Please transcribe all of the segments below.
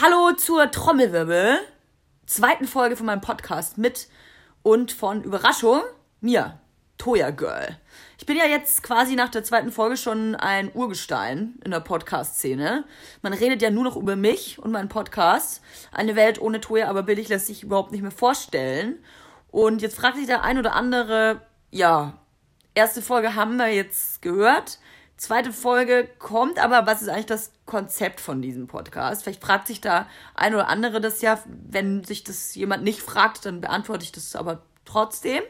Hallo zur Trommelwirbel, zweiten Folge von meinem Podcast mit und von Überraschung mir, Toya Girl. Ich bin ja jetzt quasi nach der zweiten Folge schon ein Urgestein in der Podcast-Szene. Man redet ja nur noch über mich und meinen Podcast. Eine Welt ohne Toya, aber billig lässt sich überhaupt nicht mehr vorstellen. Und jetzt fragt sich der ein oder andere, ja, erste Folge haben wir jetzt gehört. Zweite Folge kommt, aber was ist eigentlich das Konzept von diesem Podcast? Vielleicht fragt sich da ein oder andere das ja. Wenn sich das jemand nicht fragt, dann beantworte ich das aber trotzdem.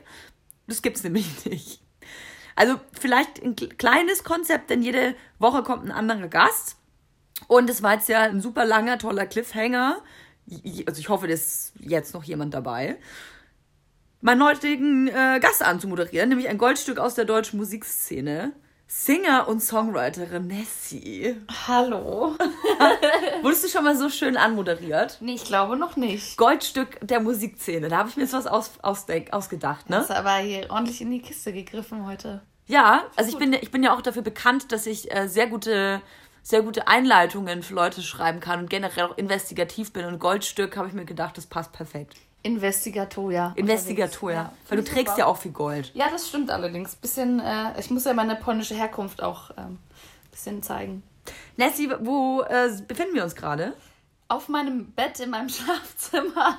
Das gibt's nämlich nicht. Also vielleicht ein kleines Konzept, denn jede Woche kommt ein anderer Gast. Und es war jetzt ja ein super langer, toller Cliffhanger. Also ich hoffe, da ist jetzt noch jemand dabei. Meinen heutigen äh, Gast anzumoderieren, nämlich ein Goldstück aus der deutschen Musikszene. Singer und Songwriterin Nessie. Hallo. Wurdest du schon mal so schön anmoderiert? Nee, ich glaube noch nicht. Goldstück der Musikszene. Da habe ich mir jetzt was aus, ausdenk, ausgedacht, ne? Hast aber hier ordentlich in die Kiste gegriffen heute. Ja, also ich bin, ich bin ja auch dafür bekannt, dass ich äh, sehr gute sehr gute Einleitungen für Leute schreiben kann und generell auch investigativ bin. Und Goldstück habe ich mir gedacht, das passt perfekt. Investigatoria. Investigatoria. Ja, Weil du trägst super. ja auch viel Gold. Ja, das stimmt allerdings. Bisschen, äh, ich muss ja meine polnische Herkunft auch ähm, bisschen zeigen. Nessie, wo äh, befinden wir uns gerade? Auf meinem Bett in meinem Schlafzimmer.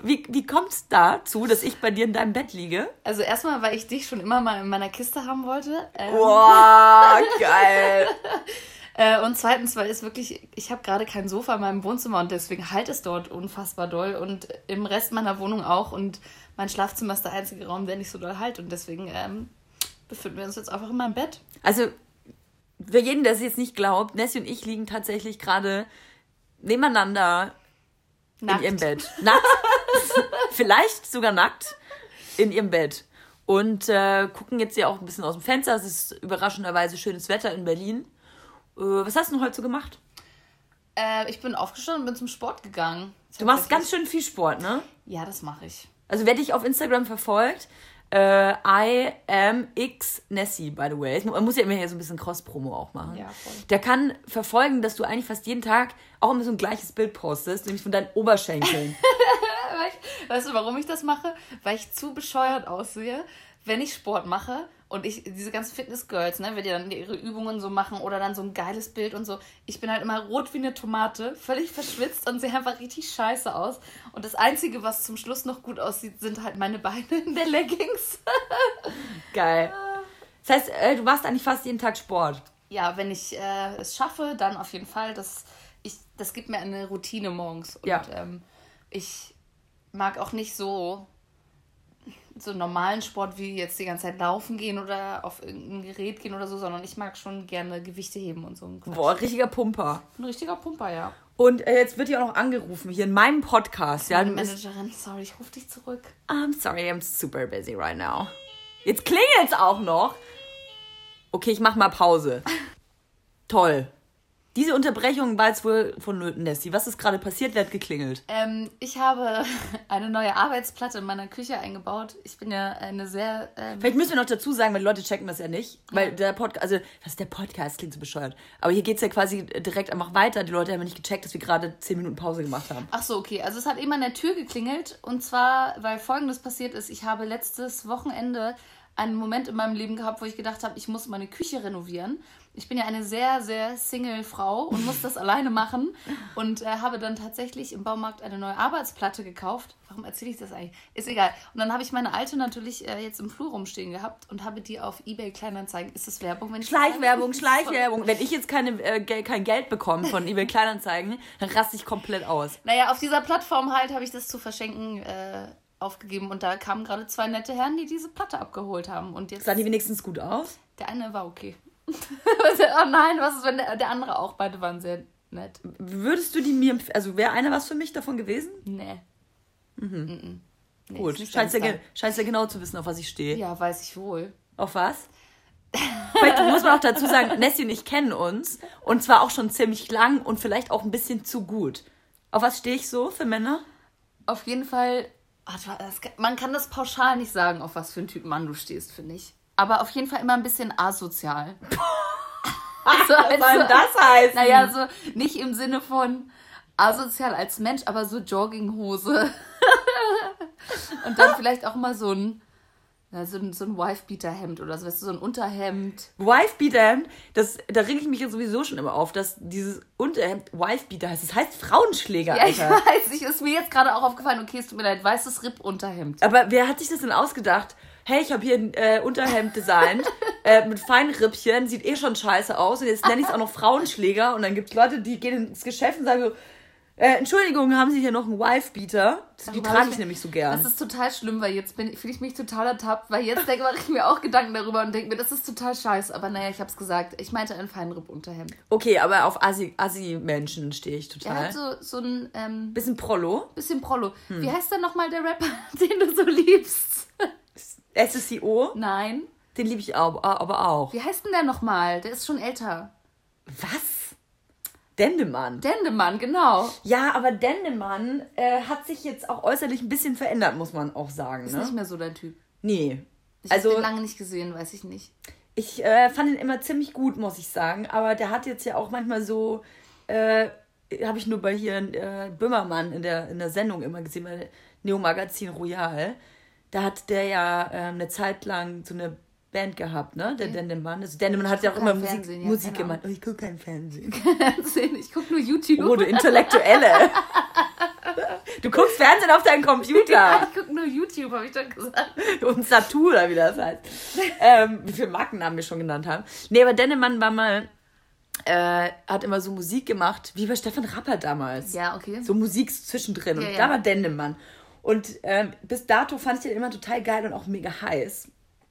wie wie kommt es dazu, dass ich bei dir in deinem Bett liege? Also erstmal, weil ich dich schon immer mal in meiner Kiste haben wollte. Ähm. Wow, geil. Äh, und zweitens, weil es wirklich, ich habe gerade kein Sofa in meinem Wohnzimmer und deswegen halt es dort unfassbar doll und im Rest meiner Wohnung auch. Und mein Schlafzimmer ist der einzige Raum, der nicht so doll halt. Und deswegen ähm, befinden wir uns jetzt einfach in meinem Bett. Also, für jeden, der es jetzt nicht glaubt, Nessie und ich liegen tatsächlich gerade nebeneinander nackt. in ihrem Bett. Nackt. Vielleicht sogar nackt in ihrem Bett. Und äh, gucken jetzt ja auch ein bisschen aus dem Fenster. Es ist überraschenderweise schönes Wetter in Berlin. Äh, was hast du denn heute so gemacht? Äh, ich bin aufgestanden und bin zum Sport gegangen. Du machst ganz schön viel Sport, ne? Ja, das mache ich. Also wer dich auf Instagram verfolgt, äh, I am X Nessie, by the way. Man muss ja immer hier so ein bisschen Cross-Promo auch machen. Ja, voll. Der kann verfolgen, dass du eigentlich fast jeden Tag auch immer so ein gleiches Bild postest, nämlich von deinen Oberschenkeln. weißt du, warum ich das mache? Weil ich zu bescheuert aussehe, wenn ich Sport mache und ich, diese ganzen Fitness-Girls, ne, wenn die dann ihre Übungen so machen oder dann so ein geiles Bild und so, ich bin halt immer rot wie eine Tomate, völlig verschwitzt und sehe einfach richtig scheiße aus. Und das Einzige, was zum Schluss noch gut aussieht, sind halt meine Beine in der Leggings. Geil. Das heißt, äh, du machst eigentlich fast jeden Tag Sport. Ja, wenn ich äh, es schaffe, dann auf jeden Fall. Das, ich, das gibt mir eine Routine morgens. Und ja. ähm, ich mag auch nicht so so normalen Sport wie jetzt die ganze Zeit laufen gehen oder auf irgendein Gerät gehen oder so, sondern ich mag schon gerne Gewichte heben und so. Boah, richtiger Pumper. Ein richtiger Pumper, ja. Und äh, jetzt wird hier auch noch angerufen, hier in meinem Podcast. Ja, Managerin, sorry, ich rufe dich zurück. I'm sorry, I'm super busy right now. Jetzt klingelt es auch noch. Okay, ich mach mal Pause. Toll. Diese Unterbrechung war jetzt wohl von Nessie. Was ist gerade passiert? Wer hat geklingelt? Ähm, ich habe eine neue Arbeitsplatte in meiner Küche eingebaut. Ich bin ja eine sehr. Ähm Vielleicht müssen wir noch dazu sagen, weil die Leute checken das ja nicht. Weil der Podcast, also, was ist der Podcast? Klingt so bescheuert. Aber hier geht es ja quasi direkt einfach weiter. Die Leute haben nicht gecheckt, dass wir gerade 10 Minuten Pause gemacht haben. Ach so, okay. Also, es hat eben an der Tür geklingelt. Und zwar, weil folgendes passiert ist: Ich habe letztes Wochenende einen Moment in meinem Leben gehabt, wo ich gedacht habe, ich muss meine Küche renovieren. Ich bin ja eine sehr, sehr Single-Frau und muss das alleine machen und äh, habe dann tatsächlich im Baumarkt eine neue Arbeitsplatte gekauft. Warum erzähle ich das eigentlich? Ist egal. Und dann habe ich meine alte natürlich äh, jetzt im Flur rumstehen gehabt und habe die auf eBay Kleinanzeigen. Ist das Werbung? Wenn ich Schleichwerbung, Schleichwerbung. Wenn ich jetzt keine, äh, kein Geld bekomme von eBay Kleinanzeigen, dann raste ich komplett aus. Naja, auf dieser Plattform halt habe ich das zu verschenken äh, aufgegeben und da kamen gerade zwei nette Herren, die diese Platte abgeholt haben. Und jetzt Sah die wenigstens gut aus? Der eine war okay. Oh nein, was ist, wenn der, der andere auch? Beide waren sehr nett. Würdest du die mir empfehlen? Also wäre einer was für mich davon gewesen? Nee. Mhm. mhm. Nee, Gut, scheinst ja, scheinst ja genau zu wissen, auf was ich stehe. Ja, weiß ich wohl. Auf was? Vielleicht muss man auch dazu sagen, Nessie und ich kennen uns. Und zwar auch schon ziemlich lang und vielleicht auch ein bisschen zu gut. Auf was stehe ich so für Männer? Auf jeden Fall man kann das pauschal nicht sagen, auf was für einen Typ Mann du stehst, finde ich. Aber auf jeden Fall immer ein bisschen asozial. Also, Was soll denn das heißen? Naja, so nicht im Sinne von asozial als Mensch, aber so Jogginghose. Und dann vielleicht auch mal so ein, so ein, so ein Wife-Beater-Hemd oder so, weißt du, so ein Unterhemd. Wife-Beater-Hemd, das, da reg ich mich ja sowieso schon immer auf, dass dieses Unterhemd Wife-Beater heißt. Das heißt Frauenschläger, Ja, ich Alter. weiß, ich, ist mir jetzt gerade auch aufgefallen, okay, es tut mir leid, weißes Ripp-Unterhemd. Aber wer hat sich das denn ausgedacht? Hey, ich habe hier ein äh, Unterhemd designt äh, mit feinen Rippchen, sieht eh schon scheiße aus und jetzt nenne ich es auch noch Frauenschläger und dann gibt es Leute, die gehen ins Geschäft und sagen so, äh, Entschuldigung, haben Sie hier noch einen Wife-Beater? Die trage hab ich nämlich so gern. Das ist total schlimm, weil jetzt bin- fühle ich mich total ertappt, weil jetzt denke mache ich mir auch Gedanken darüber und denke mir, das ist total scheiße. Aber naja, ich habe es gesagt. Ich meinte ein Feinripp-Unterhemd. Okay, aber auf Assi- Assi-Menschen stehe ich Er total. hat so, so ein ähm, Bisschen Prollo. bisschen Prollo. Hm. Wie heißt denn nochmal der Rapper, den du so liebst? SSCO, Nein. den liebe ich auch, aber auch. Wie heißt denn der nochmal? Der ist schon älter. Was? Dendemann. Dendemann, genau. Ja, aber Dendemann äh, hat sich jetzt auch äußerlich ein bisschen verändert, muss man auch sagen. Ist Ne? nicht mehr so dein Typ. Nee. Ich habe Also, den lange nicht gesehen, weiß ich nicht. ich äh, fand ihn immer ziemlich gut, muss ich sagen. Aber der hat jetzt ja auch manchmal so, äh, habe ich nur bei hier äh, Böhmermann in der, in der Sendung immer gesehen, bei Neo Magazin Royal. Da hat der ja äh, eine Zeit lang so eine Band gehabt, ne? Der Dendemann. Also Dendemann hat ja auch immer Musik, ja, Musik keine gemacht. Oh, ich gucke kein Fernsehen. ich gucke nur YouTube. Oh, du Intellektuelle. Du guckst Fernsehen auf deinem Computer. ich gucke nur YouTube, habe ich doch gesagt. Und Satu oder wie das heißt. ähm, wie viele Markennamen wir schon genannt haben. Nee, aber Dennemann war mal, äh, hat immer so Musik gemacht, wie bei Stefan Rappert damals. Ja, okay. So Musik zwischendrin. Ja, und ja. da war Dennemann. Und ähm, bis dato fand ich den immer total geil und auch mega heiß.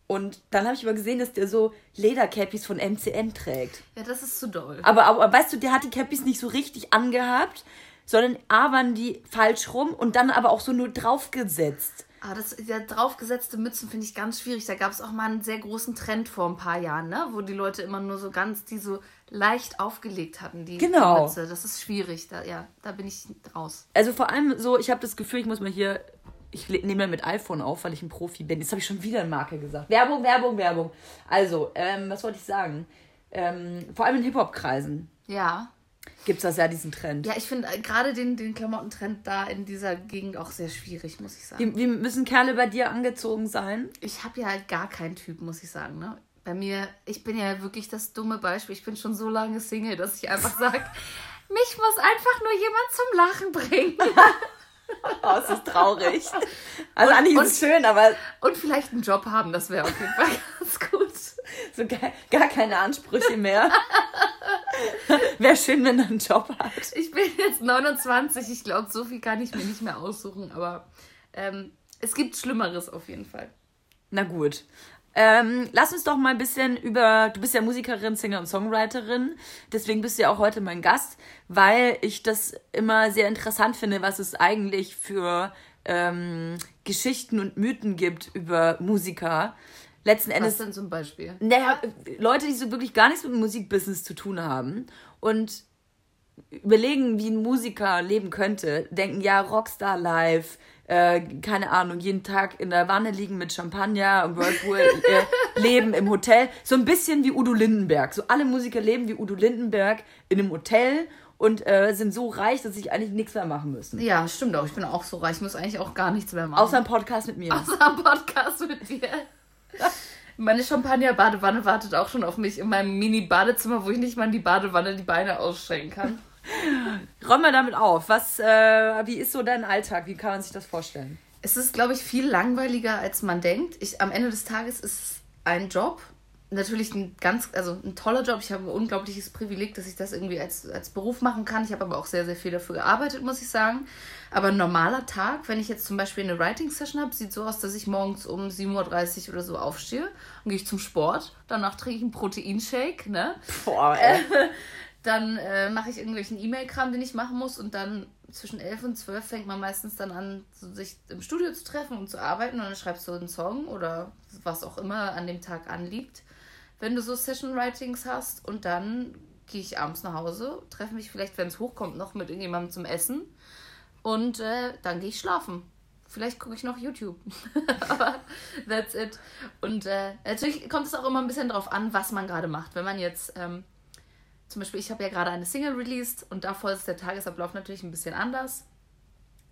Und dann habe ich aber gesehen, dass der so Ledercappies von MCM trägt. Ja, das ist zu doll. Aber, aber weißt du, der hat die Cappies nicht so richtig angehabt, sondern A waren die falsch rum und dann aber auch so nur draufgesetzt. Aber das, ja, draufgesetzte Mützen finde ich ganz schwierig. Da gab es auch mal einen sehr großen Trend vor ein paar Jahren, ne? wo die Leute immer nur so ganz, die so leicht aufgelegt hatten, die, Genau. Mütze. Das ist schwierig. Da, ja, da bin ich raus. Also vor allem so, ich habe das Gefühl, ich muss mal hier, ich nehme ja mit iPhone auf, weil ich ein Profi bin. Jetzt habe ich schon wieder eine Marke gesagt. Werbung, Werbung, Werbung. Also, ähm, was wollte ich sagen? Ähm, vor allem in Hip-Hop-Kreisen Ja. Gibt es das ja, diesen Trend. Ja, ich finde äh, gerade den, den Klamottentrend da in dieser Gegend auch sehr schwierig, muss ich sagen. Wie, wie müssen Kerle bei dir angezogen sein? Ich habe ja halt gar keinen Typ, muss ich sagen. Ne? Bei mir, ich bin ja wirklich das dumme Beispiel. Ich bin schon so lange Single, dass ich einfach sage, mich muss einfach nur jemand zum Lachen bringen. Oh, es ist traurig. Also eigentlich ist es schön, aber Und vielleicht einen Job haben, das wäre auf jeden Fall ganz gut. So gar, gar keine Ansprüche mehr. Wäre schön, wenn er einen Job hat. Ich bin jetzt 29, ich glaube, so viel kann ich mir nicht mehr aussuchen, aber ähm, es gibt Schlimmeres auf jeden Fall. Na gut. Ähm, lass uns doch mal ein bisschen über. Du bist ja Musikerin, Singer und Songwriterin. Deswegen bist du ja auch heute mein Gast, weil ich das immer sehr interessant finde, was es eigentlich für ähm, Geschichten und Mythen gibt über Musiker. Letzten Was Endes denn zum Beispiel? naja, Leute, die so wirklich gar nichts mit dem Musikbusiness zu tun haben und überlegen, wie ein Musiker leben könnte, denken, ja, Rockstar live, äh, keine Ahnung, jeden Tag in der Wanne liegen mit Champagner und Whirlpool, äh, leben im Hotel. So ein bisschen wie Udo Lindenberg. So alle Musiker leben wie Udo Lindenberg in einem Hotel und äh, sind so reich, dass sie eigentlich nichts mehr machen müssen. Ja, stimmt auch. Ich bin auch so reich. Ich muss eigentlich auch gar nichts mehr machen. Außer ein Podcast mit mir. Außer am Podcast mit dir. Meine Champagner-Badewanne wartet auch schon auf mich in meinem Mini-Badezimmer, wo ich nicht mal in die Badewanne die Beine ausstrecken kann. Räum mal damit auf. Was, äh, wie ist so dein Alltag? Wie kann man sich das vorstellen? Es ist, glaube ich, viel langweiliger, als man denkt. Ich, am Ende des Tages ist es ein Job. Natürlich ein ganz, also ein toller Job. Ich habe ein unglaubliches Privileg, dass ich das irgendwie als, als Beruf machen kann. Ich habe aber auch sehr, sehr viel dafür gearbeitet, muss ich sagen. Aber ein normaler Tag, wenn ich jetzt zum Beispiel eine Writing-Session habe, sieht so aus, dass ich morgens um 7.30 Uhr oder so aufstehe. Dann gehe ich zum Sport. Danach trinke ich einen Proteinshake, ne? Boah, ey. Dann äh, mache ich irgendwelchen E-Mail-Kram, den ich machen muss. Und dann zwischen 11 und 12 fängt man meistens dann an, so sich im Studio zu treffen und zu arbeiten. Und dann schreibst du einen Song oder was auch immer an dem Tag anliegt. Wenn du so Session-Writings hast. Und dann gehe ich abends nach Hause, treffe mich vielleicht, wenn es hochkommt, noch mit irgendjemandem zum Essen. Und äh, dann gehe ich schlafen. Vielleicht gucke ich noch YouTube. Aber that's it. Und äh, natürlich kommt es auch immer ein bisschen drauf an, was man gerade macht. Wenn man jetzt ähm, zum Beispiel, ich habe ja gerade eine Single released und davor ist der Tagesablauf natürlich ein bisschen anders.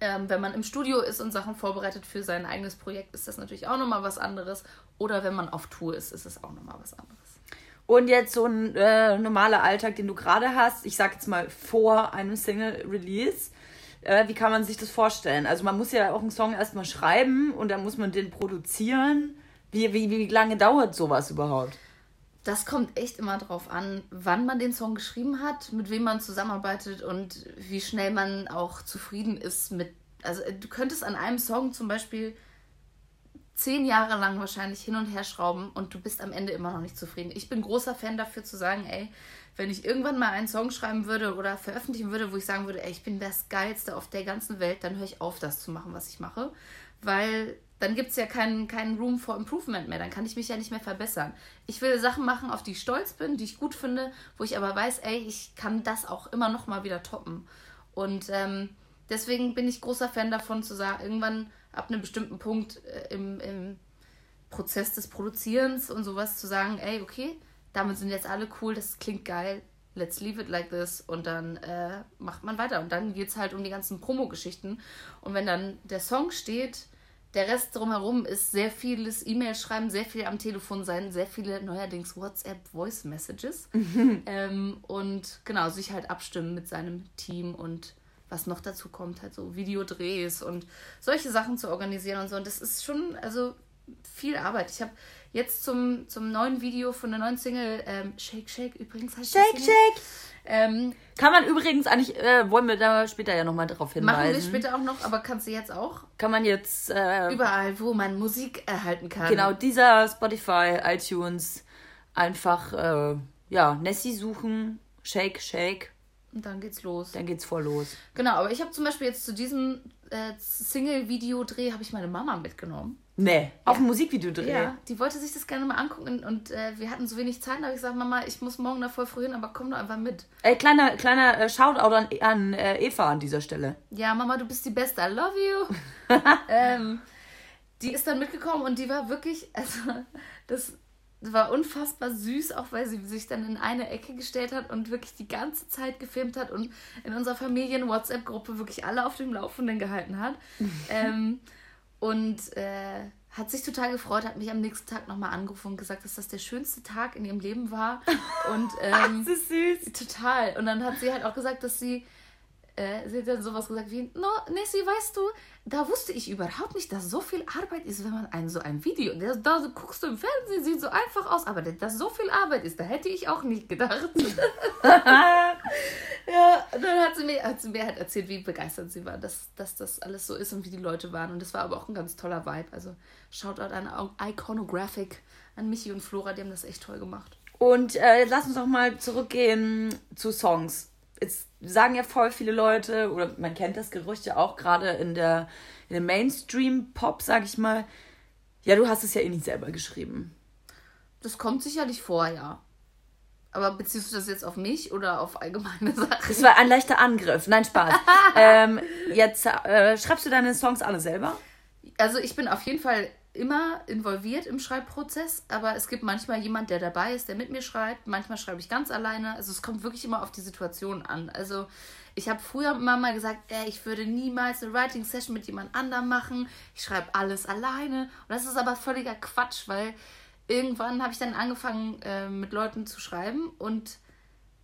Ähm, wenn man im Studio ist und Sachen vorbereitet für sein eigenes Projekt, ist das natürlich auch nochmal was anderes. Oder wenn man auf Tour ist, ist es auch nochmal was anderes. Und jetzt so ein äh, normaler Alltag, den du gerade hast, ich sag jetzt mal vor einem Single-Release. Äh, wie kann man sich das vorstellen? Also man muss ja auch einen Song erstmal schreiben und dann muss man den produzieren. Wie, wie, wie lange dauert sowas überhaupt? Das kommt echt immer drauf an, wann man den Song geschrieben hat, mit wem man zusammenarbeitet und wie schnell man auch zufrieden ist mit. Also du könntest an einem Song zum Beispiel zehn Jahre lang wahrscheinlich hin und her schrauben und du bist am Ende immer noch nicht zufrieden. Ich bin großer Fan dafür zu sagen, ey, wenn ich irgendwann mal einen Song schreiben würde oder veröffentlichen würde, wo ich sagen würde, ey, ich bin das Geilste auf der ganzen Welt, dann höre ich auf, das zu machen, was ich mache. Weil dann gibt es ja keinen, keinen Room for Improvement mehr. Dann kann ich mich ja nicht mehr verbessern. Ich will Sachen machen, auf die ich stolz bin, die ich gut finde, wo ich aber weiß, ey, ich kann das auch immer noch mal wieder toppen. Und ähm, deswegen bin ich großer Fan davon zu sagen, irgendwann ab einem bestimmten Punkt äh, im, im Prozess des Produzierens und sowas zu sagen, ey, okay, damit sind jetzt alle cool, das klingt geil, let's leave it like this und dann äh, macht man weiter. Und dann geht es halt um die ganzen Promo-Geschichten. Und wenn dann der Song steht, der Rest drumherum ist sehr vieles E-Mail schreiben, sehr viel am Telefon sein, sehr viele neuerdings WhatsApp Voice Messages. ähm, und genau, sich halt abstimmen mit seinem Team und was noch dazu kommt, halt so Videodrehs und solche Sachen zu organisieren und so. Und das ist schon, also viel Arbeit. Ich habe jetzt zum, zum neuen Video von der neuen Single, ähm, Shake Shake übrigens heißt Shake Shake! Ähm, Kann man übrigens eigentlich, äh, wollen wir da später ja nochmal drauf hinweisen. Machen wir später auch noch, aber kannst du jetzt auch? Kann man jetzt. Äh, Überall, wo man Musik erhalten kann. Genau, dieser Spotify, iTunes, einfach, äh, ja, Nessie suchen, Shake Shake. Und dann geht's los. Dann geht's voll los. Genau, aber ich habe zum Beispiel jetzt zu diesem äh, Single-Video-Dreh habe ich meine Mama mitgenommen. Nee, auf ein Musikvideodreh. Ja, die wollte sich das gerne mal angucken und äh, wir hatten so wenig Zeit, da habe ich gesagt, Mama, ich muss morgen da voll früh hin, aber komm doch einfach mit. Ey, kleiner, kleiner äh, Shoutout an, an äh, Eva an dieser Stelle. Ja, Mama, du bist die Beste, I love you. ähm, die ist dann mitgekommen und die war wirklich, also das war unfassbar süß, auch weil sie sich dann in eine Ecke gestellt hat und wirklich die ganze Zeit gefilmt hat und in unserer Familien-WhatsApp-Gruppe wirklich alle auf dem Laufenden gehalten hat. ähm, und äh, hat sich total gefreut, hat mich am nächsten Tag nochmal angerufen und gesagt, dass das der schönste Tag in ihrem Leben war. Und ähm, das ist süß. Total. Und dann hat sie halt auch gesagt, dass sie äh, sie hat dann sowas gesagt wie, no, Nessie, weißt du, da wusste ich überhaupt nicht, dass so viel Arbeit ist, wenn man ein so ein Video, da, da guckst du im Fernsehen, sieht so einfach aus, aber dass so viel Arbeit ist, da hätte ich auch nicht gedacht. ja, dann hat sie, mir, hat sie mir halt erzählt, wie begeistert sie war, dass, dass das alles so ist und wie die Leute waren. Und das war aber auch ein ganz toller Vibe. Also Shoutout an Iconographic, an Michi und Flora, die haben das echt toll gemacht. Und äh, lass uns doch mal zurückgehen zu Songs es sagen ja voll viele Leute, oder man kennt das Gerücht ja auch gerade in der, in der Mainstream-Pop, sag ich mal, ja, du hast es ja eh nicht selber geschrieben. Das kommt sicherlich vor, ja. Aber beziehst du das jetzt auf mich oder auf allgemeine Sachen? Das war ein leichter Angriff. Nein, Spaß. ähm, jetzt äh, schreibst du deine Songs alle selber? Also ich bin auf jeden Fall immer involviert im Schreibprozess, aber es gibt manchmal jemand, der dabei ist, der mit mir schreibt. Manchmal schreibe ich ganz alleine. Also es kommt wirklich immer auf die Situation an. Also ich habe früher immer mal gesagt, ey, ich würde niemals eine Writing Session mit jemand anderem machen. Ich schreibe alles alleine. Und das ist aber völliger Quatsch, weil irgendwann habe ich dann angefangen, äh, mit Leuten zu schreiben und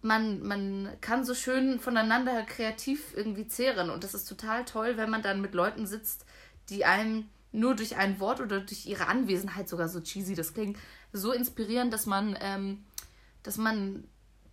man, man kann so schön voneinander kreativ irgendwie zehren. Und das ist total toll, wenn man dann mit Leuten sitzt, die einem nur durch ein Wort oder durch ihre Anwesenheit, sogar so cheesy das klingt, so inspirieren, dass man, ähm, dass man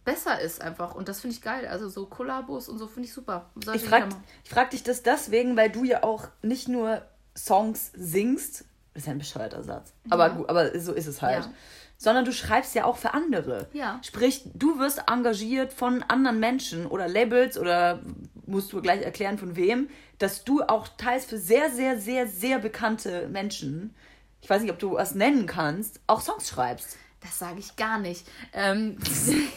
besser ist einfach. Und das finde ich geil. Also so Kollabos und so finde ich super. Sollte ich frage frag dich das deswegen, weil du ja auch nicht nur Songs singst, das ist ja ein bescheuerter Satz, aber gut, aber so ist es halt. Ja. Sondern du schreibst ja auch für andere. Ja. Sprich, du wirst engagiert von anderen Menschen oder Labels oder musst du gleich erklären von wem, dass du auch teils für sehr, sehr, sehr, sehr bekannte Menschen, ich weiß nicht, ob du was nennen kannst, auch Songs schreibst. Das sage ich gar nicht. Ähm,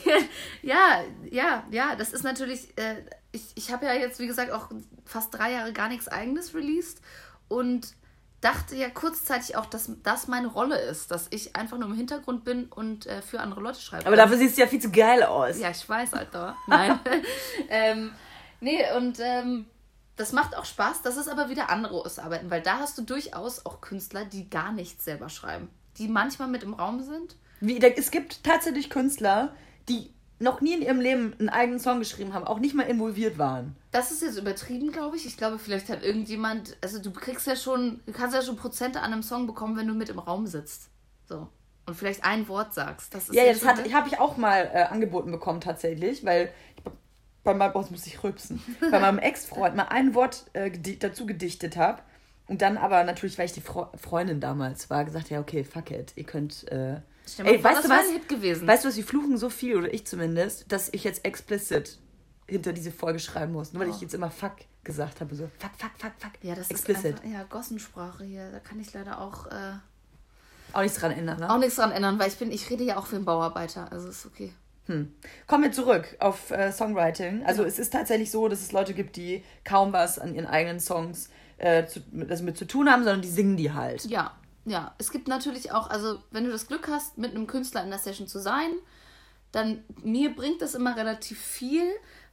ja, ja, ja, das ist natürlich, äh, ich, ich habe ja jetzt, wie gesagt, auch fast drei Jahre gar nichts eigenes released und dachte ja kurzzeitig auch, dass das meine Rolle ist, dass ich einfach nur im Hintergrund bin und äh, für andere Leute schreibe. Aber dafür siehst du ja viel zu geil aus. Ja, ich weiß, Alter. Nein. ähm, nee, und ähm, das macht auch Spaß. Das ist aber wieder anderes Arbeiten, weil da hast du durchaus auch Künstler, die gar nichts selber schreiben. Die manchmal mit im Raum sind. Wie, es gibt tatsächlich Künstler, die noch nie in ihrem Leben einen eigenen Song geschrieben haben, auch nicht mal involviert waren. Das ist jetzt übertrieben, glaube ich. Ich glaube, vielleicht hat irgendjemand, also du kriegst ja schon, du kannst ja schon Prozente an einem Song bekommen, wenn du mit im Raum sitzt. So. Und vielleicht ein Wort sagst. Das ist Ja, ja, jetzt das habe ich auch mal äh, angeboten bekommen tatsächlich, weil bei meinem Boss muss ich rülpsen. bei meinem Ex-Freund mal ein Wort äh, gedi dazu gedichtet habe und dann aber natürlich, weil ich die Fre Freundin damals war, gesagt, ja, okay, fuck it, ihr könnt. Äh, ey, vor, weißt du was? ein Hit gewesen. Weißt du was, wir fluchen so viel, oder ich zumindest, dass ich jetzt explicit hinter diese Folge schreiben muss. Nur weil Oh. ich jetzt immer fuck gesagt habe. So, fuck, fuck, fuck, fuck. ja, das explicit. ist einfach, ja, Gossensprache hier. Da kann ich leider auch, äh, Auch nichts dran ändern, ne? auch nichts dran ändern, weil ich bin, ich rede ja auch für einen Bauarbeiter. Also ist okay. Kommen wir zurück auf äh, Songwriting. Also es ist tatsächlich so, dass es Leute gibt, die kaum was an ihren eigenen Songs äh, zu, mit, also mit zu tun haben, sondern die singen die halt. Ja, ja. Es gibt natürlich auch, also wenn du das Glück hast, mit einem Künstler in der Session zu sein, dann mir bringt das immer relativ viel,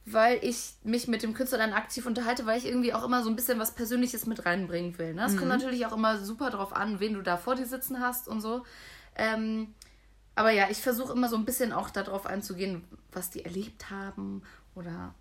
weil ich mich mit dem Künstler dann aktiv unterhalte, weil ich irgendwie auch immer so ein bisschen was Persönliches mit reinbringen will. Ne? Es kommt natürlich auch immer super drauf an, wen du da vor dir sitzen hast und so. Ähm, aber ja, ich versuche immer so ein bisschen auch darauf einzugehen, was die erlebt haben oder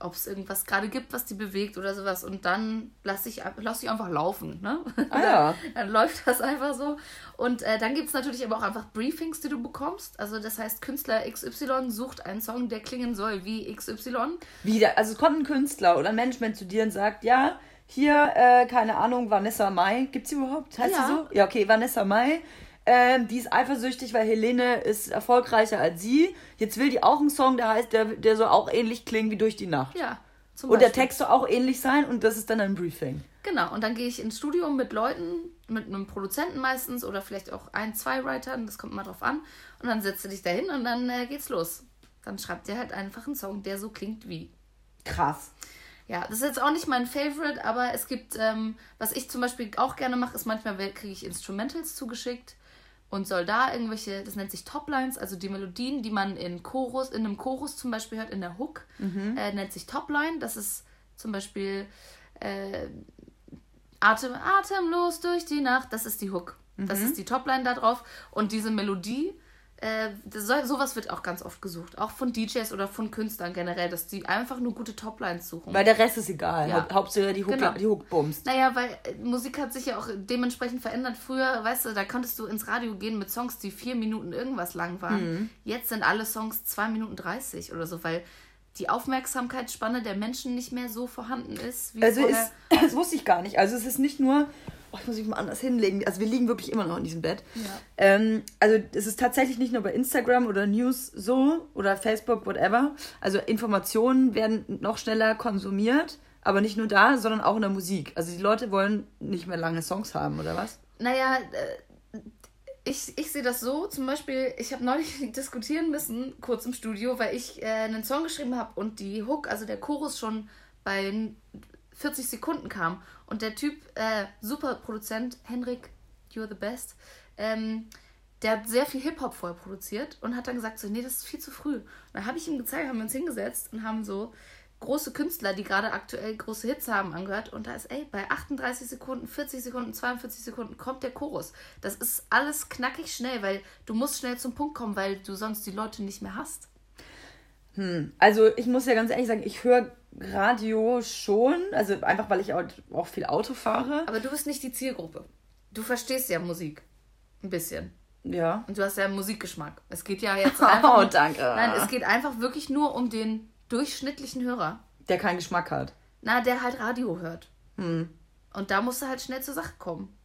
ob es irgendwas gerade gibt, was die bewegt oder sowas. Und dann lasse ich, lass ich einfach laufen. Ne? Ah ja. dann läuft das einfach so. Und äh, dann gibt es natürlich aber auch einfach Briefings, die du bekommst. Also das heißt, Künstler XY sucht einen Song, der klingen soll wie XY. Wieder, also es kommt ein Künstler oder ein Management zu dir und sagt, ja, hier, äh, keine Ahnung, Vanessa Mai, gibt's sie überhaupt? Heißt Ja. sie so? Ja, okay, Vanessa Mai. Ähm, die ist eifersüchtig, weil Helene ist erfolgreicher als sie. Jetzt will die auch einen Song, der heißt, der, der soll auch ähnlich klingen wie durch die Nacht. Ja, zum und der. Text soll auch ähnlich sein und das ist dann ein Briefing. Genau, und dann gehe ich ins Studio mit Leuten, mit einem Produzenten meistens oder vielleicht auch ein, zwei Writern, das kommt mal drauf an. Und dann setzt du dich dahin und dann äh, geht's los. Dann schreibt der halt einfach einen Song, der so klingt wie. Krass. Ja, das ist jetzt auch nicht mein Favorite, aber es gibt, ähm, was ich zum Beispiel auch gerne mache, ist manchmal kriege ich Instrumentals zugeschickt und soll da irgendwelche, das nennt sich Toplines, also die Melodien, die man in Chorus, in einem Chorus zum Beispiel hört, in der Hook, äh, nennt sich Topline. Das ist zum Beispiel äh, Atem, atemlos durch die Nacht, das ist die Hook. Das ist die Topline da drauf. Und diese Melodie, äh, soll, sowas wird auch ganz oft gesucht. Auch von DJs oder von Künstlern generell, dass die einfach nur gute Toplines suchen. Weil der Rest ist egal. Ja. Haupt- Hauptsache die Hook, Genau. die Hook bumst. Naja, weil äh, Musik hat sich ja auch dementsprechend verändert. Früher, weißt du, da konntest du ins Radio gehen mit Songs, die vier Minuten irgendwas lang waren. Mhm. Jetzt sind alle Songs zwei Minuten 30 oder so, weil die Aufmerksamkeitsspanne der Menschen nicht mehr so vorhanden ist wie Also vorher. ist, das wusste ich gar nicht. Also es ist nicht nur, oh, ich muss mich mal anders hinlegen. Also wir liegen wirklich immer noch in diesem Bett. Ja. Ähm, also es ist tatsächlich nicht nur bei Instagram oder News so oder Facebook, whatever. Also Informationen werden noch schneller konsumiert, aber nicht nur da, sondern auch in der Musik. Also die Leute wollen nicht mehr lange Songs haben, oder was? Naja, äh, ich, ich sehe das so, zum Beispiel, ich habe neulich diskutieren müssen, kurz im Studio, weil ich äh, einen Song geschrieben habe und die Hook, also der Chorus schon bei 40 Sekunden kam. Und der Typ, äh, super Produzent, Henrik, you're the best, ähm, der hat sehr viel Hip-Hop vorher produziert und hat dann gesagt, so, nee, das ist viel zu früh. Und dann habe ich ihm gezeigt, haben wir uns hingesetzt und haben so große Künstler, die gerade aktuell große Hits haben, angehört. Und da ist, ey, bei 38 Sekunden, 40 Sekunden, 42 Sekunden kommt der Chorus. Das ist alles knackig schnell, weil du musst schnell zum Punkt kommen, weil du sonst die Leute nicht mehr hast. Also ich muss ja ganz ehrlich sagen, ich höre Radio schon, also einfach weil ich auch, viel Auto fahre. Aber du bist nicht die Zielgruppe. Du verstehst ja Musik. Ein bisschen. Ja. Und du hast ja einen Musikgeschmack. Es geht ja jetzt einfach. Oh, danke. Nein, es geht einfach wirklich nur um den durchschnittlichen Hörer. Der keinen Geschmack hat. Na, der halt Radio hört. Hm. Und da musst du halt schnell zur Sache kommen.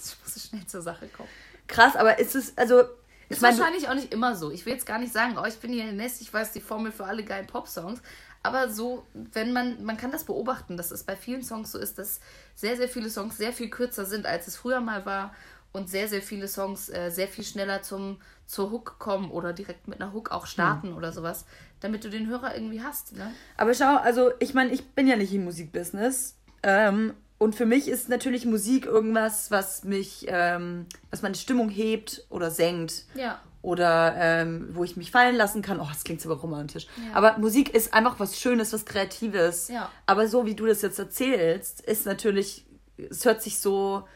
Du musst schnell zur Sache kommen. Krass, aber ist es, also. Ist meine, wahrscheinlich auch nicht immer so. Ich will jetzt gar nicht sagen, oh, ich bin hier Nest, ich weiß die Formel für alle geilen Pop-Songs. Aber so, wenn man, man kann das beobachten, dass es bei vielen Songs so ist, dass sehr, sehr viele Songs sehr viel kürzer sind, als es früher mal war. Und sehr, sehr viele Songs äh, sehr viel schneller zum, zur Hook kommen oder direkt mit einer Hook auch starten oder sowas, damit du den Hörer irgendwie hast. Ne? Aber schau, also ich meine, ich bin ja nicht im Musikbusiness. Ähm, und für mich ist natürlich Musik irgendwas, was mich, ähm, was meine Stimmung hebt oder senkt. Ja. Oder ähm, wo ich mich fallen lassen kann. Oh, das klingt so romantisch. Ja. Aber Musik ist einfach was Schönes, was Kreatives. Ja. Aber so wie du das jetzt erzählst, ist natürlich, es hört sich so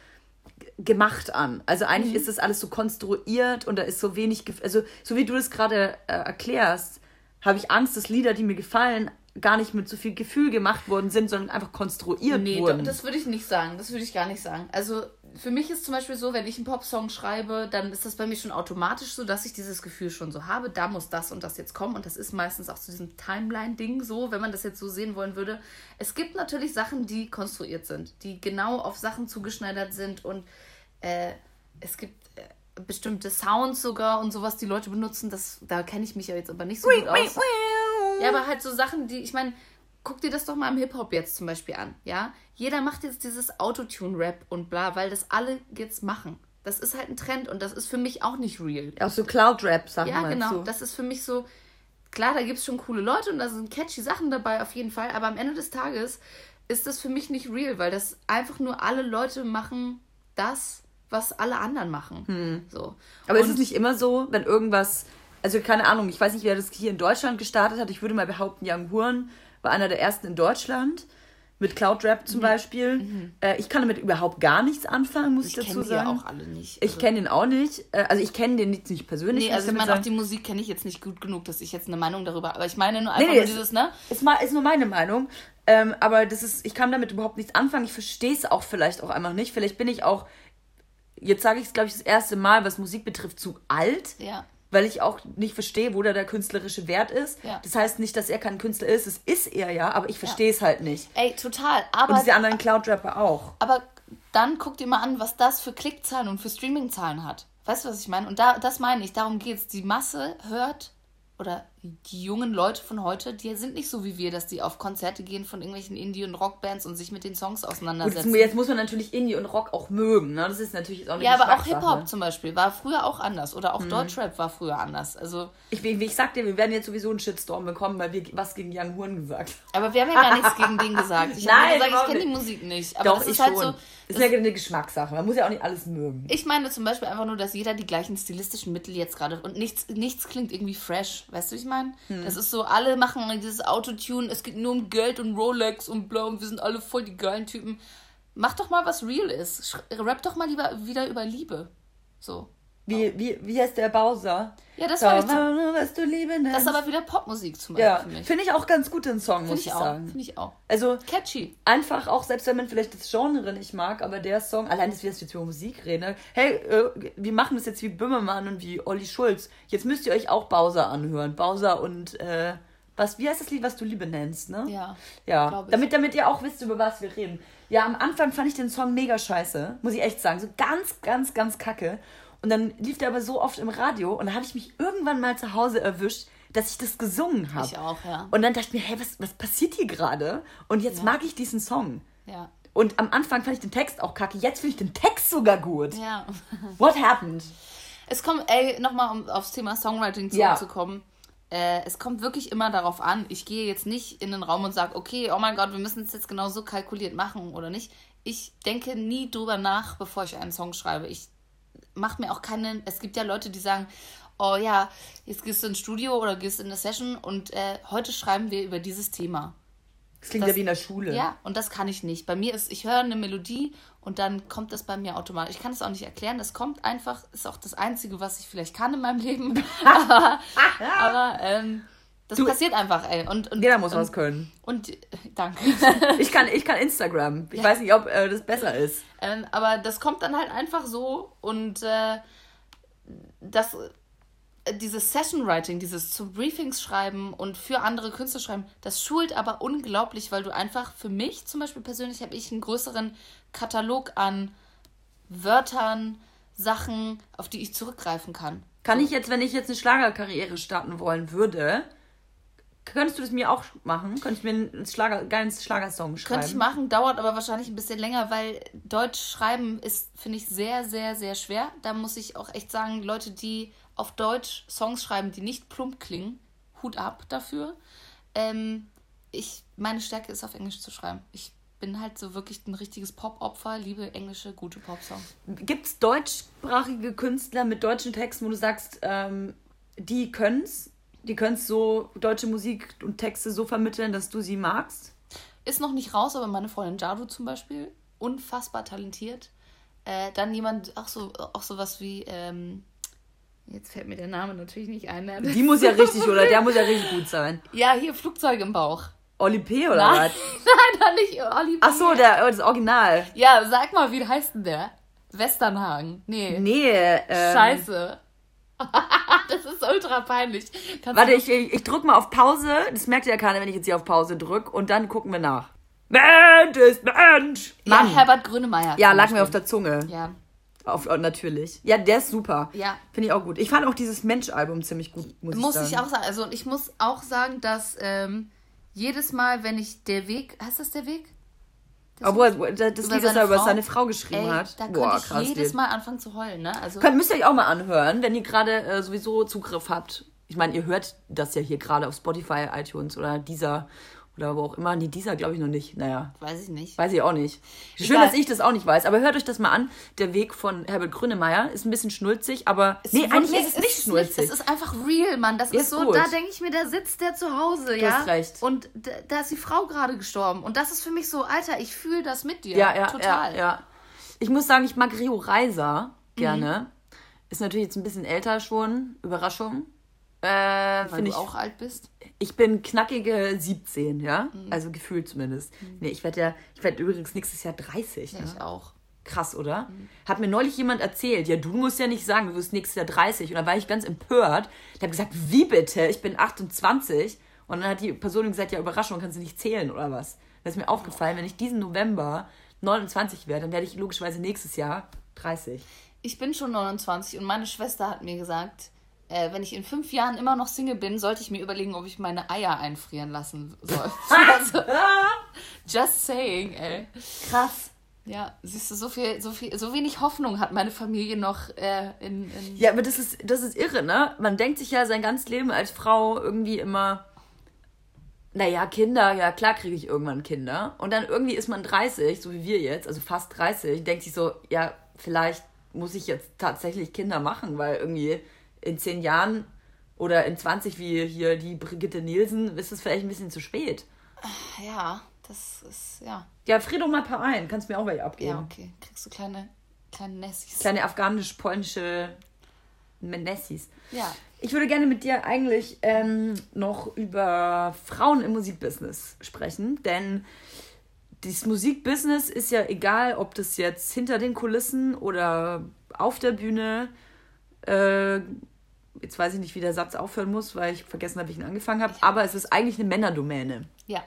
gemacht an. Also eigentlich mhm. ist das alles so konstruiert und da ist so wenig, also so wie du das gerade äh, erklärst, habe ich Angst, dass Lieder, die mir gefallen, gar nicht mit so viel Gefühl gemacht worden sind, sondern einfach konstruiert nee, wurden. Nee, das würde ich nicht sagen. Das würde ich gar nicht sagen. Also für mich ist zum Beispiel so, wenn ich einen Popsong schreibe, dann ist das bei mir schon automatisch so, dass ich dieses Gefühl schon so habe, da muss das und das jetzt kommen. Und das ist meistens auch zu diesem Timeline-Ding so, wenn man das jetzt so sehen wollen würde. Es gibt natürlich Sachen, die konstruiert sind, die genau auf Sachen zugeschneidert sind und äh, es gibt äh, bestimmte Sounds sogar und sowas, die Leute benutzen. Das, da kenne ich mich ja jetzt aber nicht so gut aus. Ja, aber halt so Sachen, die, ich meine, guck dir das doch mal im Hip-Hop jetzt zum Beispiel an, ja? Jeder macht jetzt dieses Autotune-Rap und bla, weil das alle jetzt machen. Das ist halt ein Trend und das ist für mich auch nicht real. Auch so Cloud-Rap-Sachen. Ja, genau. Du? Das ist für mich so, klar, da gibt es schon coole Leute und da sind catchy Sachen dabei auf jeden Fall, aber am Ende des Tages ist das für mich nicht real, weil das einfach nur alle Leute machen das, was alle anderen machen. Hm. So. Aber und ist es nicht immer so, wenn irgendwas, also keine Ahnung, ich weiß nicht, wer das hier in Deutschland gestartet hat, ich würde mal behaupten, Young Huren war einer der ersten in Deutschland. Mit Cloud Rap zum mhm. Beispiel. Mhm. Äh, ich kann damit überhaupt gar nichts anfangen, muss ich, ich dazu sagen. Ich kenne auch alle nicht. Also ich kenne den auch nicht. Äh, also ich kenne den nicht, nicht persönlich. Nee, also ich meine, auch die Musik kenne ich jetzt nicht gut genug, dass ich jetzt eine Meinung darüber. Aber ich meine nur einfach nee, nur dieses, ne? Ist, ist nur meine Meinung. Ähm, aber das ist, ich kann damit überhaupt nichts anfangen. Ich verstehe es auch vielleicht auch einfach nicht. Vielleicht bin ich auch, jetzt sage ich es, glaube ich, das erste Mal, was Musik betrifft, zu alt. Ja weil ich auch nicht verstehe, wo da der künstlerische Wert ist. Ja. Das heißt nicht, dass er kein Künstler ist, es ist er ja, aber ich verstehe ja. es halt nicht. Ey, total. Aber, und diese anderen Cloud-Rapper auch. Aber dann guck dir mal an, was das für Klickzahlen und für Streamingzahlen hat. Weißt du, was ich meine? Und da, das meine ich, darum geht es. Die Masse hört oder die jungen Leute von heute, die sind nicht so wie wir, dass die auf Konzerte gehen von irgendwelchen Indie- und Rockbands und sich mit den Songs auseinandersetzen. Gut, jetzt muss man natürlich Indie und Rock auch mögen, ne? Das ist natürlich auch eine Ja, aber auch Hip-Hop zum Beispiel war früher auch anders. Oder auch mhm. Deutschrap war früher anders. Also ich, ich sag dir, wir werden jetzt sowieso einen Shitstorm bekommen, weil wir was gegen Young Huren gesagt haben. Aber wir haben ja gar nichts gegen den gesagt. Ich habe gesagt, ich kenne die Musik nicht. Aber Doch, das ist halt schon. so. Ist ja eine Geschmackssache. Man muss ja auch nicht alles mögen. Ich meine zum Beispiel einfach nur, dass jeder die gleichen stilistischen Mittel jetzt gerade und nichts, nichts klingt irgendwie fresh. Weißt du, wie ich meine? Hm. Das ist so, alle machen dieses Autotune, es geht nur um Geld und Rolex und bla und wir sind alle voll die geilen Typen. Mach doch mal, was real ist. Rap doch mal lieber wieder über Liebe. So. Wie, oh. wie, wie heißt der Bowser? Ja, das war ich was du Liebe nennst. Das ist aber wieder Popmusik zum Beispiel. Ja, finde ich auch ganz gut den Song, find muss ich, ich sagen. Finde ich auch. Also catchy. Einfach auch, selbst wenn man vielleicht das Genre nicht mag, aber der Song, allein dass wir jetzt über Musik reden, hey, äh, wir machen das jetzt wie Böhmermann und wie Olli Schulz. Jetzt müsst ihr euch auch Bowser anhören. Bowser und äh, was, wie heißt das Lied, was du Liebe nennst, ne? Ja. Ja. Damit, damit ihr auch wisst, über was wir reden. Ja, am Anfang fand ich den Song mega scheiße, muss ich echt sagen. So ganz, ganz, ganz kacke. Und dann lief der aber so oft im Radio und dann habe ich mich irgendwann mal zu Hause erwischt, dass ich das gesungen habe. Ich auch, ja. Und dann dachte ich mir, hey, was, was passiert hier gerade? Und jetzt ja. mag ich diesen Song. Ja. Und am Anfang fand ich den Text auch kacke. Jetzt finde ich den Text sogar gut. Ja. What happened? Es kommt, ey, nochmal um aufs Thema Songwriting zurückzukommen. Ja äh, es kommt wirklich immer darauf an. Ich gehe jetzt nicht in den Raum und sage, okay, oh mein Gott, wir müssen es jetzt genau so kalkuliert machen oder nicht. Ich denke nie drüber nach, bevor ich einen Song schreibe. Ich mache mir auch keinen. Es gibt ja Leute, die sagen, oh ja, jetzt gehst du ins Studio oder gehst in eine Session und äh, heute schreiben wir über dieses Thema. Das klingt das, ja wie in der Schule. Ja, und das kann ich nicht. Bei mir ist, ich höre eine Melodie und dann kommt das bei mir automatisch. Ich kann es auch nicht erklären. Das kommt einfach, ist auch das Einzige, was ich vielleicht kann in meinem Leben. aber, aber ähm, das du, passiert einfach, ey. Und, und, jeder muss und, was können. Und äh, danke. ich, kann, ich kann Instagram. Ich ja. weiß nicht, ob äh, das besser ist. Ähm, aber das kommt dann halt einfach so und äh, das dieses Session Writing, dieses zu Briefings schreiben und für andere Künstler schreiben, das schult aber unglaublich, weil du einfach für mich zum Beispiel persönlich habe ich einen größeren Katalog an Wörtern, Sachen, auf die ich zurückgreifen kann. Kann ich jetzt, wenn ich jetzt eine Schlagerkarriere starten wollen würde, könntest du das mir auch machen? Könntest du mir einen Schlager, geiles Schlagersong schreiben? Könnte ich machen, dauert aber wahrscheinlich ein bisschen länger, weil Deutsch schreiben ist, finde ich, sehr, sehr, sehr schwer. Da muss ich auch echt sagen, Leute, die auf Deutsch Songs schreiben, die nicht plump klingen, Hut ab dafür. Ähm, ich, meine Stärke ist auf Englisch zu schreiben. Ich bin halt so wirklich ein richtiges Pop-Opfer, liebe englische, gute Pop-Songs. Gibt es deutschsprachige Künstler mit deutschen Texten, wo du sagst, ähm, die können's? Die können so deutsche Musik und Texte so vermitteln, dass du sie magst? Ist noch nicht raus, aber meine Freundin Jadu zum Beispiel, unfassbar talentiert. Äh, dann jemand, auch so, auch sowas wie, ähm, jetzt fällt mir der Name natürlich nicht ein. Ne? Die muss ja richtig, oder der muss ja richtig gut sein. Ja, hier Flugzeug im Bauch. Oli P. oder Nein, was? nein, doch nicht Oli P. Ach so, der, das Original. Ja, sag mal, wie heißt denn der? Westernhagen. Nee. Nee, ähm, Scheiße. das ist ultra peinlich. Kannst Warte, ich, ich, ich drück mal auf Pause. Das merkt ja keiner, wenn ich jetzt hier auf Pause drück. Und dann gucken wir nach. Mensch ist Mensch. Ja, Mann. Herbert Grönemeyer. Ja, lag mir auf der Zunge. Ja. Auf, oh, natürlich. Ja, der ist super. Ja. Finde ich auch gut. Ich fand auch dieses Mensch-Album ziemlich gut, muss, Muss ich ich sagen. auch sagen. Also ich muss auch sagen, dass ähm, jedes Mal, wenn ich der Weg, heißt das der Weg? Das Obwohl, das Lied, Über das seine er über Frau? seine Frau geschrieben Ey, hat. da Boah, ich krass. jedes Lied. Mal anfangen zu heulen, ne? Also Könnt, müsst ihr euch auch mal anhören, wenn ihr gerade äh, sowieso Zugriff habt. Ich meine, ihr hört das ja hier gerade auf Spotify, iTunes oder dieser oder wo auch immer. Nee, dieser glaube ich noch nicht. Naja, weiß ich nicht. weiß ich auch nicht. Schön, Egal. dass ich das auch nicht weiß. Aber hört euch das mal an. Der Weg von Herbert Grönemeyer ist ein bisschen schnulzig, aber nee, wird- eigentlich nee, ist es nicht schnulzig. Es ist einfach real, Mann. Das ist ist so, gut. da denke ich mir, da sitzt der zu Hause, ja. hast recht. Und da, da ist die Frau gerade gestorben. Und das ist für mich so, Alter, ich fühle das mit dir. Ja, ja, Total. ja, ja. Ich muss sagen, ich mag Rio Reiser Mhm. gerne. Ist natürlich jetzt ein bisschen älter schon. Überraschung. Äh, Weil du ich. auch alt bist. Ich bin knackige 17, ja? Mhm. Also gefühlt zumindest. Nee, ich werde ja, ich werde übrigens nächstes Jahr 30. Ja, Ne? ich auch. Krass, oder? Mhm. Hat mir neulich jemand erzählt, ja, du musst ja nicht sagen, du wirst nächstes Jahr 30. Und dann war ich ganz empört. Ich habe gesagt, wie bitte? Ich bin 28. Und dann hat die Person gesagt, ja, Überraschung, kannst du nicht zählen oder was? Da ist mir aufgefallen, wenn ich diesen November 29 werde, dann werde ich logischerweise nächstes Jahr 30. Ich bin schon 29 und meine Schwester hat mir gesagt, äh, wenn ich in fünf Jahren immer noch Single bin, sollte ich mir überlegen, ob ich meine Eier einfrieren lassen soll. also, just saying, ey. Krass. Ja, siehst du, so viel, so viel, so wenig Hoffnung hat meine Familie noch äh, in, in Ja, aber das ist, das ist irre, ne? Man denkt sich ja sein ganzes Leben als Frau irgendwie immer, naja, Kinder, ja klar kriege ich irgendwann Kinder. Und dann irgendwie ist man 30, so wie wir jetzt, also fast 30, denkt sich so, ja, vielleicht muss ich jetzt tatsächlich Kinder machen, weil irgendwie in 10 Jahren oder in 20 wie hier die Brigitte Nielsen, ist es vielleicht ein bisschen zu spät. Ja, das ist, ja. Ja, frier doch mal ein paar ein, kannst mir auch welche abgeben. Ja, okay. Kriegst du kleine, kleine Nessis. Kleine afghanisch-polnische Nessis. Ja. Ich würde gerne mit dir eigentlich ähm, noch über Frauen im Musikbusiness sprechen, denn das Musikbusiness ist ja egal, ob das jetzt hinter den Kulissen oder auf der Bühne. Äh, jetzt weiß ich nicht, wie der Satz aufhören muss, weil ich vergessen habe, wie ich ihn angefangen habe. Aber es ist eigentlich eine Männerdomäne. Ja.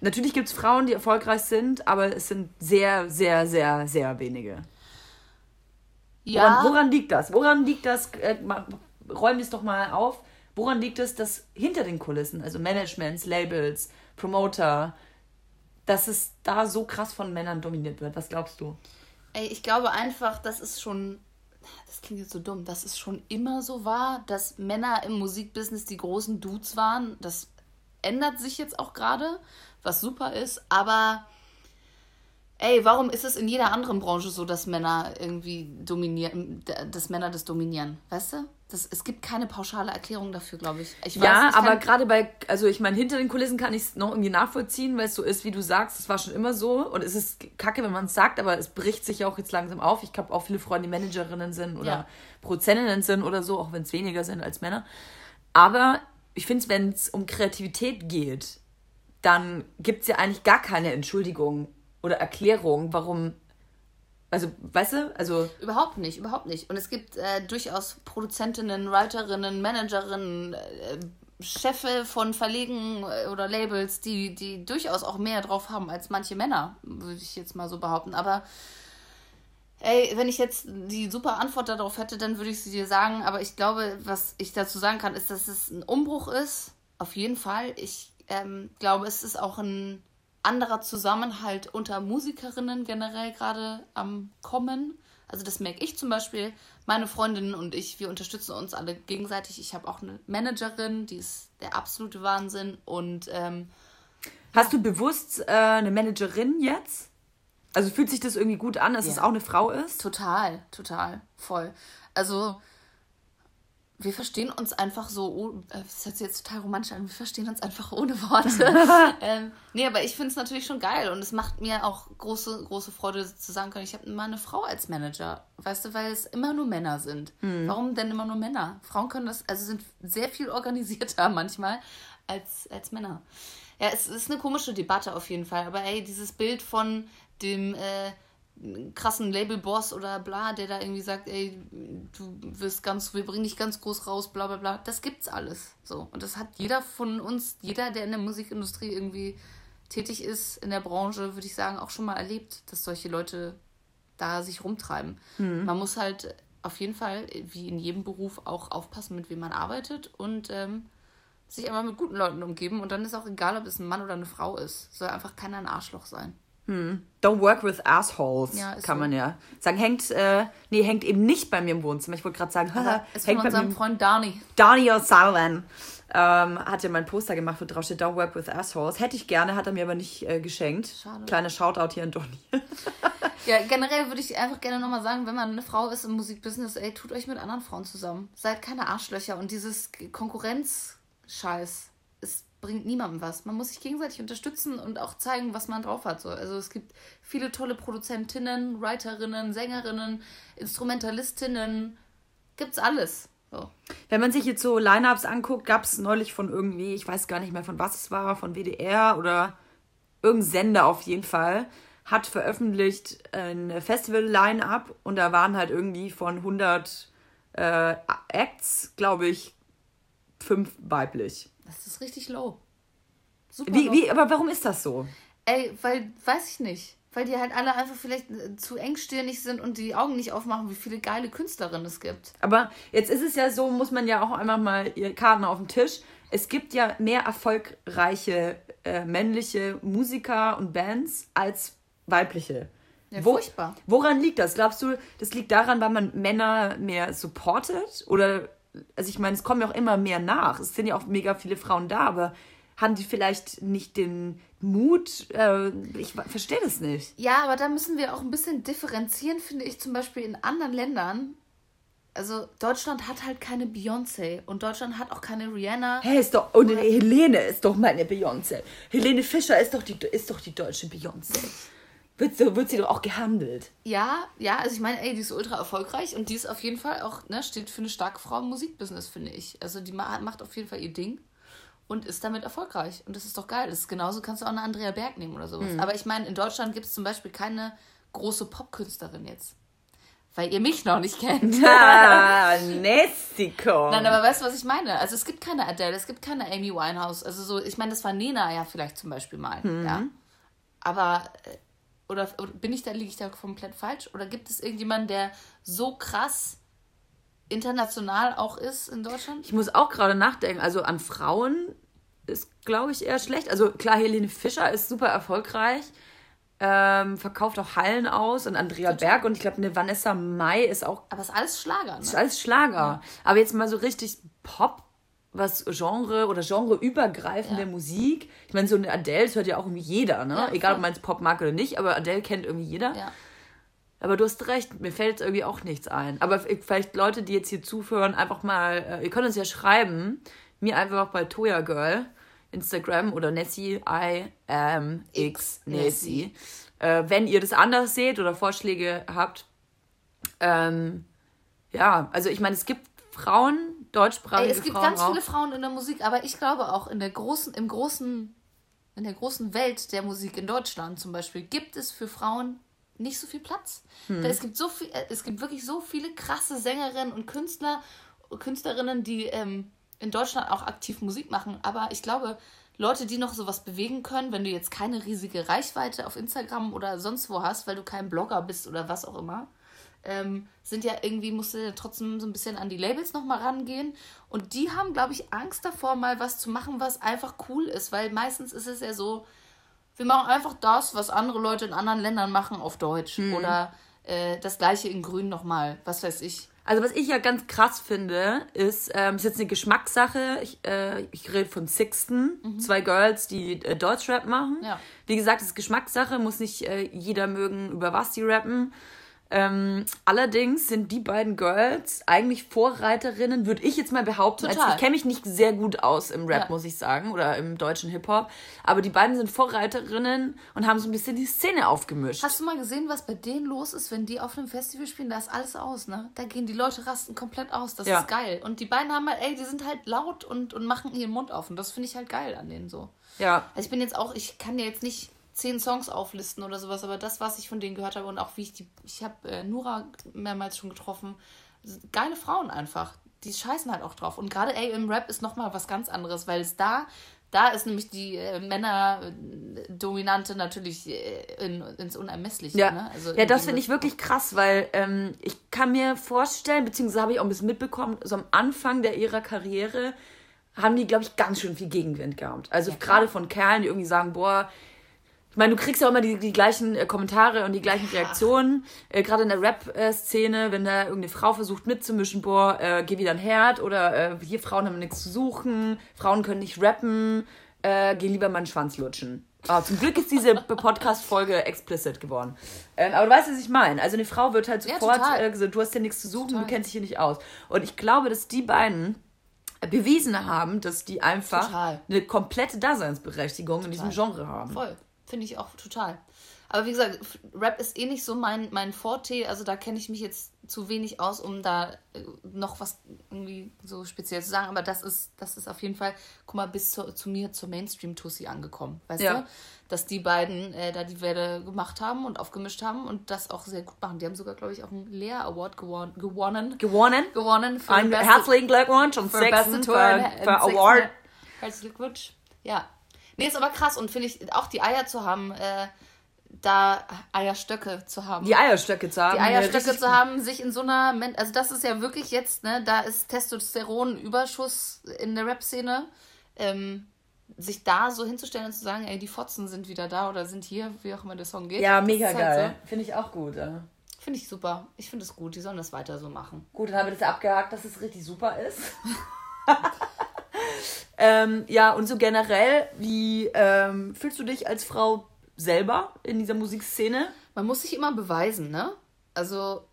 Natürlich gibt es Frauen, die erfolgreich sind, aber es sind sehr, sehr, sehr, sehr wenige. Ja. Woran, woran liegt das? Woran liegt das? Äh, räum es doch mal auf. Woran liegt es, dass hinter den Kulissen, also Managements, Labels, Promoter, dass es da so krass von Männern dominiert wird? Was glaubst du? Ey, ich glaube einfach, das ist schon, das klingt jetzt so dumm, dass es schon immer so war, dass Männer im Musikbusiness die großen Dudes waren. Das ändert sich jetzt auch gerade, was super ist, aber ey, warum ist es in jeder anderen Branche so, dass Männer irgendwie dominieren, dass Männer das dominieren? Weißt du? Das, es gibt keine pauschale Erklärung dafür, glaube ich. ich weiß, ja, ich aber gerade bei, also ich meine, hinter den Kulissen kann ich es noch irgendwie nachvollziehen, weil es so ist, wie du sagst, es war schon immer so und es ist kacke, wenn man es sagt, aber es bricht sich ja auch jetzt langsam auf. Ich habe auch viele Freunde, die Managerinnen sind oder Ja. Produzentinnen sind oder so, auch wenn es weniger sind als Männer. Aber ich finde, wenn es um Kreativität geht, dann gibt es ja eigentlich gar keine Entschuldigung oder Erklärung, warum, also, weißt du, also Überhaupt nicht, überhaupt nicht. Und es gibt äh, durchaus Produzentinnen, Writerinnen, Managerinnen, äh, Chefe von Verlegen äh, oder Labels, die, die durchaus auch mehr drauf haben als manche Männer, würde ich jetzt mal so behaupten. Aber ey, wenn ich jetzt die super Antwort darauf hätte, dann würde ich sie dir sagen. Aber ich glaube, was ich dazu sagen kann, ist, dass es ein Umbruch ist. Auf jeden Fall. Ich ähm, glaube, es ist auch ein anderer Zusammenhalt unter Musikerinnen generell gerade am Kommen. Also das merke ich zum Beispiel. Meine Freundinnen und ich, wir unterstützen uns alle gegenseitig. Ich habe auch eine Managerin, die ist der absolute Wahnsinn. Und ähm, Hast du bewusst äh, eine Managerin jetzt? Also fühlt sich das irgendwie gut an, dass Ja. es auch eine Frau ist? Total, total, voll. Also, wir verstehen uns einfach so, äh, das hört sich jetzt total romantisch an, wir verstehen uns einfach ohne Worte. ähm, nee, aber ich finde es natürlich schon geil und es macht mir auch große, große Freude zu sagen können, ich habe mal eine Frau als Manager. Weißt du, weil es immer nur Männer sind. Warum denn immer nur Männer? Frauen können das, also sind sehr viel organisierter manchmal als, als Männer. Ja, es ist eine komische Debatte auf jeden Fall, aber ey, dieses Bild von dem äh, krassen Labelboss oder bla, der da irgendwie sagt, ey, du wirst ganz, wir bringen dich ganz groß raus, bla bla bla. Das gibt's alles. So. Und das hat jeder von uns, jeder, der in der Musikindustrie irgendwie tätig ist, in der Branche, würde ich sagen, auch schon mal erlebt, dass solche Leute da sich rumtreiben. Man muss halt auf jeden Fall, wie in jedem Beruf, auch aufpassen, mit wem man arbeitet und ähm, sich einfach mit guten Leuten umgeben. Und dann ist auch egal, ob es ein Mann oder eine Frau ist. Soll einfach keiner ein Arschloch sein. Don't work with assholes, Ja, kann so. man ja sagen. Hängt, äh, nee, hängt eben nicht bei mir im Wohnzimmer. Ich wollte gerade sagen, haha, Ist von hängt bei unserem mir. Freund Dani. Donny O'Sullivan ähm, hat ja mein Poster gemacht, wo drauf steht Don't work with assholes. Hätte ich gerne, hat er mir aber nicht äh, geschenkt. Schade. Kleiner Shoutout hier an Donny. Ja, generell würde ich einfach gerne nochmal sagen, wenn man eine Frau ist im Musikbusiness, ey, tut euch mit anderen Frauen zusammen. Seid keine Arschlöcher und dieses Konkurrenzscheiß, es bringt niemandem was. Man muss sich gegenseitig unterstützen und auch zeigen, was man drauf hat. So. Also es gibt viele tolle Produzentinnen, Writerinnen, Sängerinnen, Instrumentalistinnen, gibt's alles. So. Wenn man sich jetzt so Lineups anguckt, gab es neulich von irgendwie, ich weiß gar nicht mehr von was es war, von WDR oder irgendein Sender auf jeden Fall, hat veröffentlicht ein Festival-Line-Up und da waren halt irgendwie von 100 äh, Acts, glaube ich, fünf weiblich. Das ist richtig low. Super Wie, low. wie, aber warum ist das so? Ey, weil, weiß ich nicht. Weil die halt alle einfach vielleicht äh, zu engstirnig sind und die Augen nicht aufmachen, wie viele geile Künstlerinnen es gibt. Aber jetzt ist es ja so, muss man ja auch einmal mal Karten auf den Tisch. Es gibt ja mehr erfolgreiche äh, männliche Musiker und Bands als weibliche. Ja, furchtbar. Woran liegt das? Glaubst du, das liegt daran, weil man Männer mehr supportet? Oder, also ich meine, es kommen ja auch immer mehr nach. Es sind ja auch mega viele Frauen da, aber haben die vielleicht nicht den Mut? Äh, ich verstehe das nicht. Ja, aber da müssen wir auch ein bisschen differenzieren, finde ich, zum Beispiel in anderen Ländern. Also Deutschland hat halt keine Beyoncé und Deutschland hat auch keine Rihanna. Hey, ist doch, und Helene ist doch meine Beyoncé. Helene Fischer ist doch die, ist doch die deutsche Beyoncé. Wird, so, wird sie doch auch gehandelt. Ja, ja, also ich meine, ey, die ist ultra erfolgreich und die ist auf jeden Fall auch, ne, steht für eine starke Frau im Musikbusiness, finde ich. Also die ma macht auf jeden Fall ihr Ding und ist damit erfolgreich. Und das ist doch geil. Das ist genauso kannst du auch eine Andrea Berg nehmen oder sowas. Aber ich meine, in Deutschland gibt es zum Beispiel keine große Popkünstlerin jetzt. Weil ihr mich noch nicht kennt. Ah, Nestico. Nein, aber weißt du, was ich meine? Also es gibt keine Adele, es gibt keine Amy Winehouse. Also so, ich meine, das war Nena ja vielleicht zum Beispiel mal, ja. Aber äh, oder, oder bin ich da, liege ich da komplett falsch? Oder gibt es irgendjemanden, der so krass international auch ist in Deutschland? Ich muss auch gerade nachdenken. Also an Frauen ist, glaube ich, eher schlecht. Also klar, Helene Fischer ist super erfolgreich. Ähm, verkauft auch Hallen aus und Andrea Berg und ich glaube, eine Vanessa Mai ist auch Aber ist alles Schlager, ist ne? alles Schlager. Aber jetzt mal so richtig Pop, was Genre oder genreübergreifende Ja. Musik. Ich meine, so eine Adele, das hört ja auch irgendwie jeder, ne? Ja, Egal, ob man es Pop mag oder nicht, aber Adele kennt irgendwie jeder. Ja. Aber du hast recht, mir fällt irgendwie auch nichts ein. Aber vielleicht Leute, die jetzt hier zuhören, einfach mal, äh, ihr könnt uns ja schreiben, mir einfach bei Toya Girl, Instagram oder Nessie, I am X Nessie. Äh, wenn ihr das anders seht oder Vorschläge habt, ähm, ja, also ich meine, es gibt Frauen, deutschsprachige Ey, es gibt Frauen ganz auch. viele Frauen in der Musik, aber ich glaube auch in der großen, im großen, in der großen Welt der Musik in Deutschland zum Beispiel gibt es für Frauen nicht so viel Platz. Da Es gibt so viel, äh, es gibt wirklich so viele krasse Sängerinnen und Künstler, Künstlerinnen, die ähm, in Deutschland auch aktiv Musik machen. Aber ich glaube, Leute, die noch sowas bewegen können, wenn du jetzt keine riesige Reichweite auf Instagram oder sonst wo hast, weil du kein Blogger bist oder was auch immer, ähm, sind ja irgendwie, musst du ja trotzdem so ein bisschen an die Labels nochmal rangehen. Und die haben, glaube ich, Angst davor, mal was zu machen, was einfach cool ist, weil meistens ist es ja so, wir machen einfach das, was andere Leute in anderen Ländern machen, auf Deutsch. Oder äh, das gleiche in Grün nochmal, was weiß ich. Also was ich ja ganz krass finde, ist, ähm, ist jetzt eine Geschmackssache. Ich, äh, ich rede von Sixten, zwei Girls, die äh, Deutschrap machen. Ja. Wie gesagt, es ist Geschmackssache, muss nicht äh, jeder mögen, über was die rappen. Ähm, allerdings sind die beiden Girls eigentlich Vorreiterinnen, würde ich jetzt mal behaupten. Als, Total. ich kenne mich nicht sehr gut aus im Rap, Ja. muss ich sagen, oder im deutschen Hip-Hop. Aber die beiden sind Vorreiterinnen und haben so ein bisschen die Szene aufgemischt. Hast du mal gesehen, was bei denen los ist, wenn die auf einem Festival spielen? Da ist alles aus, ne? Da gehen die Leute rasten komplett aus. Das Ja. ist geil. Und die beiden haben halt, ey, die sind halt laut und, und machen ihren Mund auf. Und das finde ich halt geil an denen so. ja. Also ich bin jetzt auch, ich kann dir jetzt nicht zehn Songs auflisten oder sowas, aber das, was ich von denen gehört habe und auch wie ich die, ich habe äh, Nura mehrmals schon getroffen, geile Frauen einfach. Die scheißen halt auch drauf. Und gerade ey, im Rap ist nochmal was ganz anderes, weil es da, da ist nämlich die äh, Männerdominante natürlich äh, in, ins Unermessliche. Ja, ne? also ja das in finde ich wirklich krass, weil ähm, ich kann mir vorstellen, beziehungsweise habe ich auch ein bisschen mitbekommen, so am Anfang der ihrer Karriere haben die, glaube ich, ganz schön viel Gegenwind gehabt. Also gerade von Kerlen, die irgendwie sagen, boah, ich meine, du kriegst ja immer die, die gleichen äh, Kommentare und die gleichen Reaktionen. Äh, Gerade in der Rap-Szene, wenn da irgendeine Frau versucht mitzumischen, boah, äh, geh wieder ein Herd oder äh, hier Frauen haben nichts zu suchen, Frauen können nicht rappen, äh, geh lieber mal einen Schwanz lutschen. Ah, zum Glück ist diese Podcast-Folge explicit geworden. Ähm, aber du weißt, was ich meine. Also eine Frau wird halt Ja, sofort total. äh, gesagt, du hast ja nichts zu suchen, Total. du kennst dich hier nicht aus. Und ich glaube, dass die beiden bewiesen haben, dass die einfach Total. eine komplette Daseinsberechtigung in diesem Genre haben. Voll. Finde ich auch total. Aber wie gesagt, Rap ist eh nicht so mein, mein Forte. Also da kenne ich mich jetzt zu wenig aus, um da äh, noch was irgendwie so speziell zu sagen. Aber das ist, das ist auf jeden Fall, guck mal, bis zu, zu mir, zur Mainstream-Tussi angekommen. Weißt Ja. du? Dass die beiden äh, da die Welle gemacht haben und aufgemischt haben und das auch sehr gut machen. Die haben sogar, glaube ich, auch einen Lea Award gewon gewonnen. Gewonnen. Gewonnen für Ein herzlichen Glückwunsch und für sechsten beste für, Tour für sechsten- Award. Herzlichen Glückwunsch. Ja. Nee, ist aber krass und finde ich auch die Eier zu haben, äh, da Eierstöcke zu haben. Die Eierstöcke zu haben. Die Eierstöcke richtig- zu haben, sich in so einer, Men also das ist ja wirklich jetzt, ne, da ist Testosteron-Überschuss in der Rap-Szene. Ähm, sich da so hinzustellen und zu sagen, ey, die Fotzen sind wieder da oder sind hier, wie auch immer der Song geht. Ja, mega halt geil. Finde ich auch gut. Ja. So. Finde ich super. Ich finde es gut. Die sollen das weiter so machen. Gut, dann haben wir das abgehakt, dass es richtig super ist. ähm, ja, und so generell, wie ähm, fühlst du dich als Frau selber in dieser Musikszene? Man muss sich immer beweisen, ne? Also,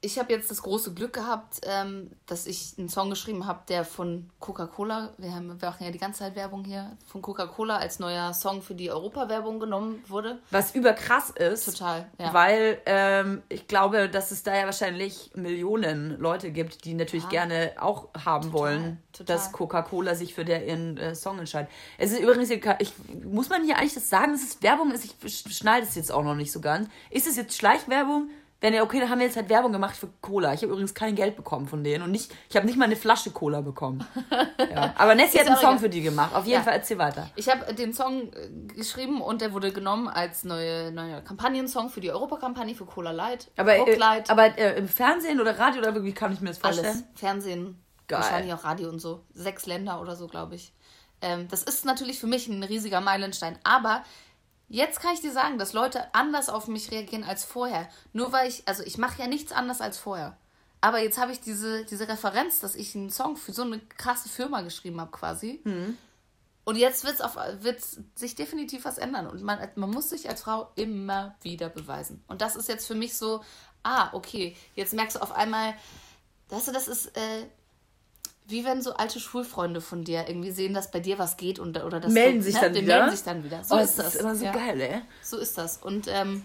ich habe jetzt das große Glück gehabt, ähm, dass ich einen Song geschrieben habe, der von Coca-Cola, wir, haben, wir machen ja die ganze Zeit Werbung hier, von Coca-Cola als neuer Song für die Europawerbung genommen wurde. Was überkrass ist. Total, ja. Weil ähm, ich glaube, dass es da ja wahrscheinlich Millionen Leute gibt, die natürlich gerne auch haben wollen, total. dass Coca-Cola sich für der ihren äh, Song entscheidet. Es ist übrigens, ich, muss man hier eigentlich das sagen, dass es Werbung ist? Ich schneide es jetzt auch noch nicht so ganz. Ist es jetzt Schleichwerbung? Wenn ja, okay, dann haben wir jetzt halt Werbung gemacht für Cola. Ich habe übrigens kein Geld bekommen von denen und nicht, ich habe nicht mal eine Flasche Cola bekommen. Ja. Aber Nessie hat einen Song für die gemacht. Auf jeden Ja. Fall erzähl weiter. Ich habe den Song äh, geschrieben und der wurde genommen als neue, neuer Kampagnensong für die Europakampagne für Cola Light. Aber, äh, Light, aber äh, im Fernsehen oder Radio oder wie kann ich mir das alles. vorstellen? Fernsehen, Geil. wahrscheinlich auch Radio und so. Sechs Länder oder so, glaube ich. Ähm, das ist natürlich für mich ein riesiger Meilenstein. Aber jetzt kann ich dir sagen, dass Leute anders auf mich reagieren als vorher. Nur weil ich, also ich mache ja nichts anders als vorher. Aber jetzt habe ich diese, diese Referenz, dass ich einen Song für so eine krasse Firma geschrieben habe, quasi. Und jetzt wird's auf, wird's sich definitiv was ändern. Und man, man muss sich als Frau immer wieder beweisen. Und das ist jetzt für mich so, ah, okay, jetzt merkst du auf einmal, weißt du, das ist äh, wie wenn so alte Schulfreunde von dir irgendwie sehen, dass bei dir was geht und, oder dass Melden sich ne, dann die wieder? melden sich dann wieder. So oh, ist das das. ist immer so ja. geil, ey. So ist das. Und ähm,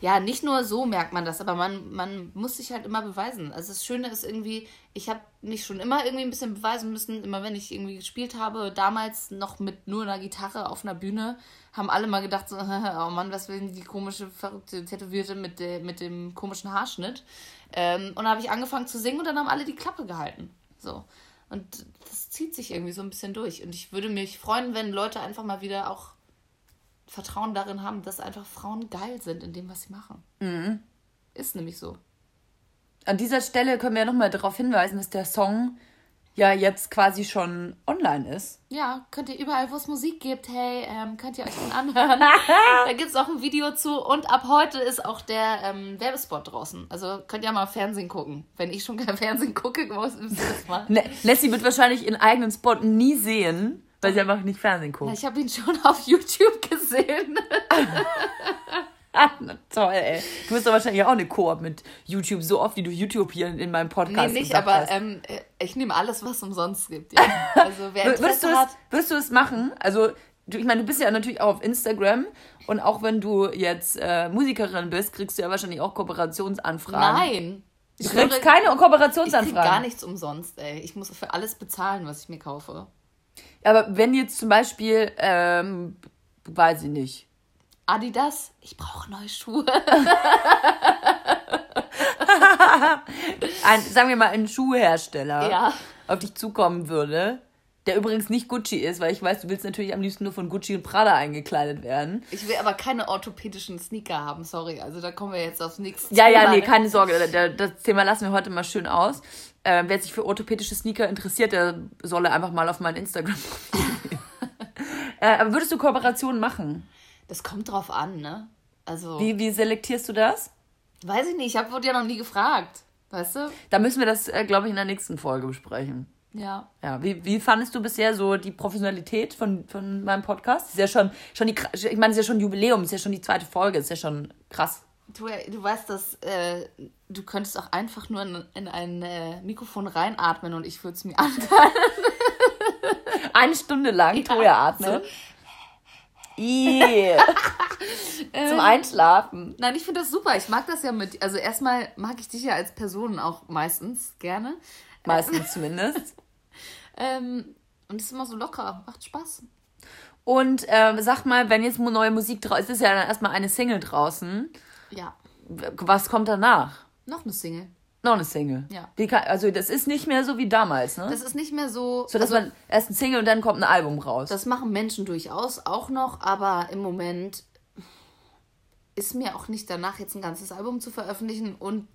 ja, nicht nur so merkt man das, aber man, man muss sich halt immer beweisen. Also das Schöne ist irgendwie, ich habe mich schon immer irgendwie ein bisschen beweisen müssen, immer wenn ich irgendwie gespielt habe, damals noch mit nur einer Gitarre auf einer Bühne, haben alle mal gedacht so, oh Mann, was will denn die komische, verrückte Tätowierte mit, der, mit dem komischen Haarschnitt? Ähm, und dann habe ich angefangen zu singen und dann haben alle die Klappe gehalten. So. Und das zieht sich irgendwie so ein bisschen durch. Und ich würde mich freuen, wenn Leute einfach mal wieder auch Vertrauen darin haben, dass einfach Frauen geil sind in dem, was sie machen. Mhm. Ist nämlich so. An dieser Stelle können wir ja nochmal darauf hinweisen, dass der Song ja jetzt quasi schon online ist. Ja, könnt ihr überall, wo es Musik gibt, hey, ähm, könnt ihr euch den anhören. da gibt es auch ein Video zu und ab heute ist auch der ähm, Werbespot draußen. Also könnt ihr mal Fernsehen gucken. Wenn ich schon kein Fernsehen gucke, muss ich das mal. Ne Nessie wird wahrscheinlich ihren eigenen Spot nie sehen, weil sie einfach nicht Fernsehen guckt. Ja, ich habe ihn schon auf YouTube gesehen. Na toll, ey. Du bist doch wahrscheinlich auch eine Koop mit YouTube, so oft wie du YouTube hier in meinem Podcast Nee, nicht, aber hast. ähm, äh, ich nehme alles, was umsonst gibt. Ja. Also wer Würdest du, Interesse es, hat. würdest du es machen? Also, du, ich meine, du bist ja natürlich auch auf Instagram und auch wenn du jetzt äh, Musikerin bist, kriegst du ja wahrscheinlich auch Kooperationsanfragen. Nein. Du kriegst höre- keine Ich krieg Kooperationsanfragen. gar nichts umsonst, ey. Ich muss für alles bezahlen, was ich mir kaufe. Aber wenn jetzt zum Beispiel, ähm, weiß ich nicht, Adidas, ich brauche neue Schuhe. ein, sagen wir mal ein Schuhhersteller Ja. auf dich zukommen würde, der übrigens nicht Gucci ist, weil ich weiß, du willst natürlich am liebsten nur von Gucci und Prada eingekleidet werden. Ich will aber keine orthopädischen Sneaker haben, sorry. Also da kommen wir jetzt aufs nächste Ja, ja, nee, ne? keine Sorge. Da- Das Thema lassen wir heute mal schön aus. Äh, wer sich für orthopädische Sneaker interessiert, der solle einfach mal auf mein Instagram äh, aber würdest du Kooperationen machen? Das kommt drauf an, ne? Also, Wie, wie selektierst du das? weiß ich nicht, ich hab, wurde ja noch nie gefragt. Weißt du? Da müssen wir das, äh, glaube ich, in der nächsten Folge besprechen. Ja. Ja, wie, wie fandest du bisher so die Professionalität von, von meinem Podcast? Ist ja schon, schon die, ich meine, es ist ja schon Jubiläum, es ist ja schon die zweite Folge, ist ja schon krass. Du, du weißt, dass äh, du könntest auch einfach nur in, in ein äh, Mikrofon reinatmen und ich würde es mir anhören. Eine Stunde lang Toja atmen. Ih. Zum Einschlafen. Nein, ich finde das super. Ich mag das ja mit. Also erstmal mag ich dich ja als Person auch meistens gerne. Meistens zumindest. Ähm, und es ist immer so locker, macht Spaß. Und ähm, sag mal, wenn jetzt neue Musik draußen ist, ist ja dann erstmal eine Single draußen. Ja, Was kommt danach? noch eine Single. Noch eine Single. Ja. Wie kann, also das ist nicht mehr so wie damals, ne? Das ist nicht mehr so. so, dass also, man erst ein Single und dann kommt ein Album raus. das machen Menschen durchaus auch noch, aber im Moment ist mir auch nicht danach, jetzt ein ganzes Album zu veröffentlichen und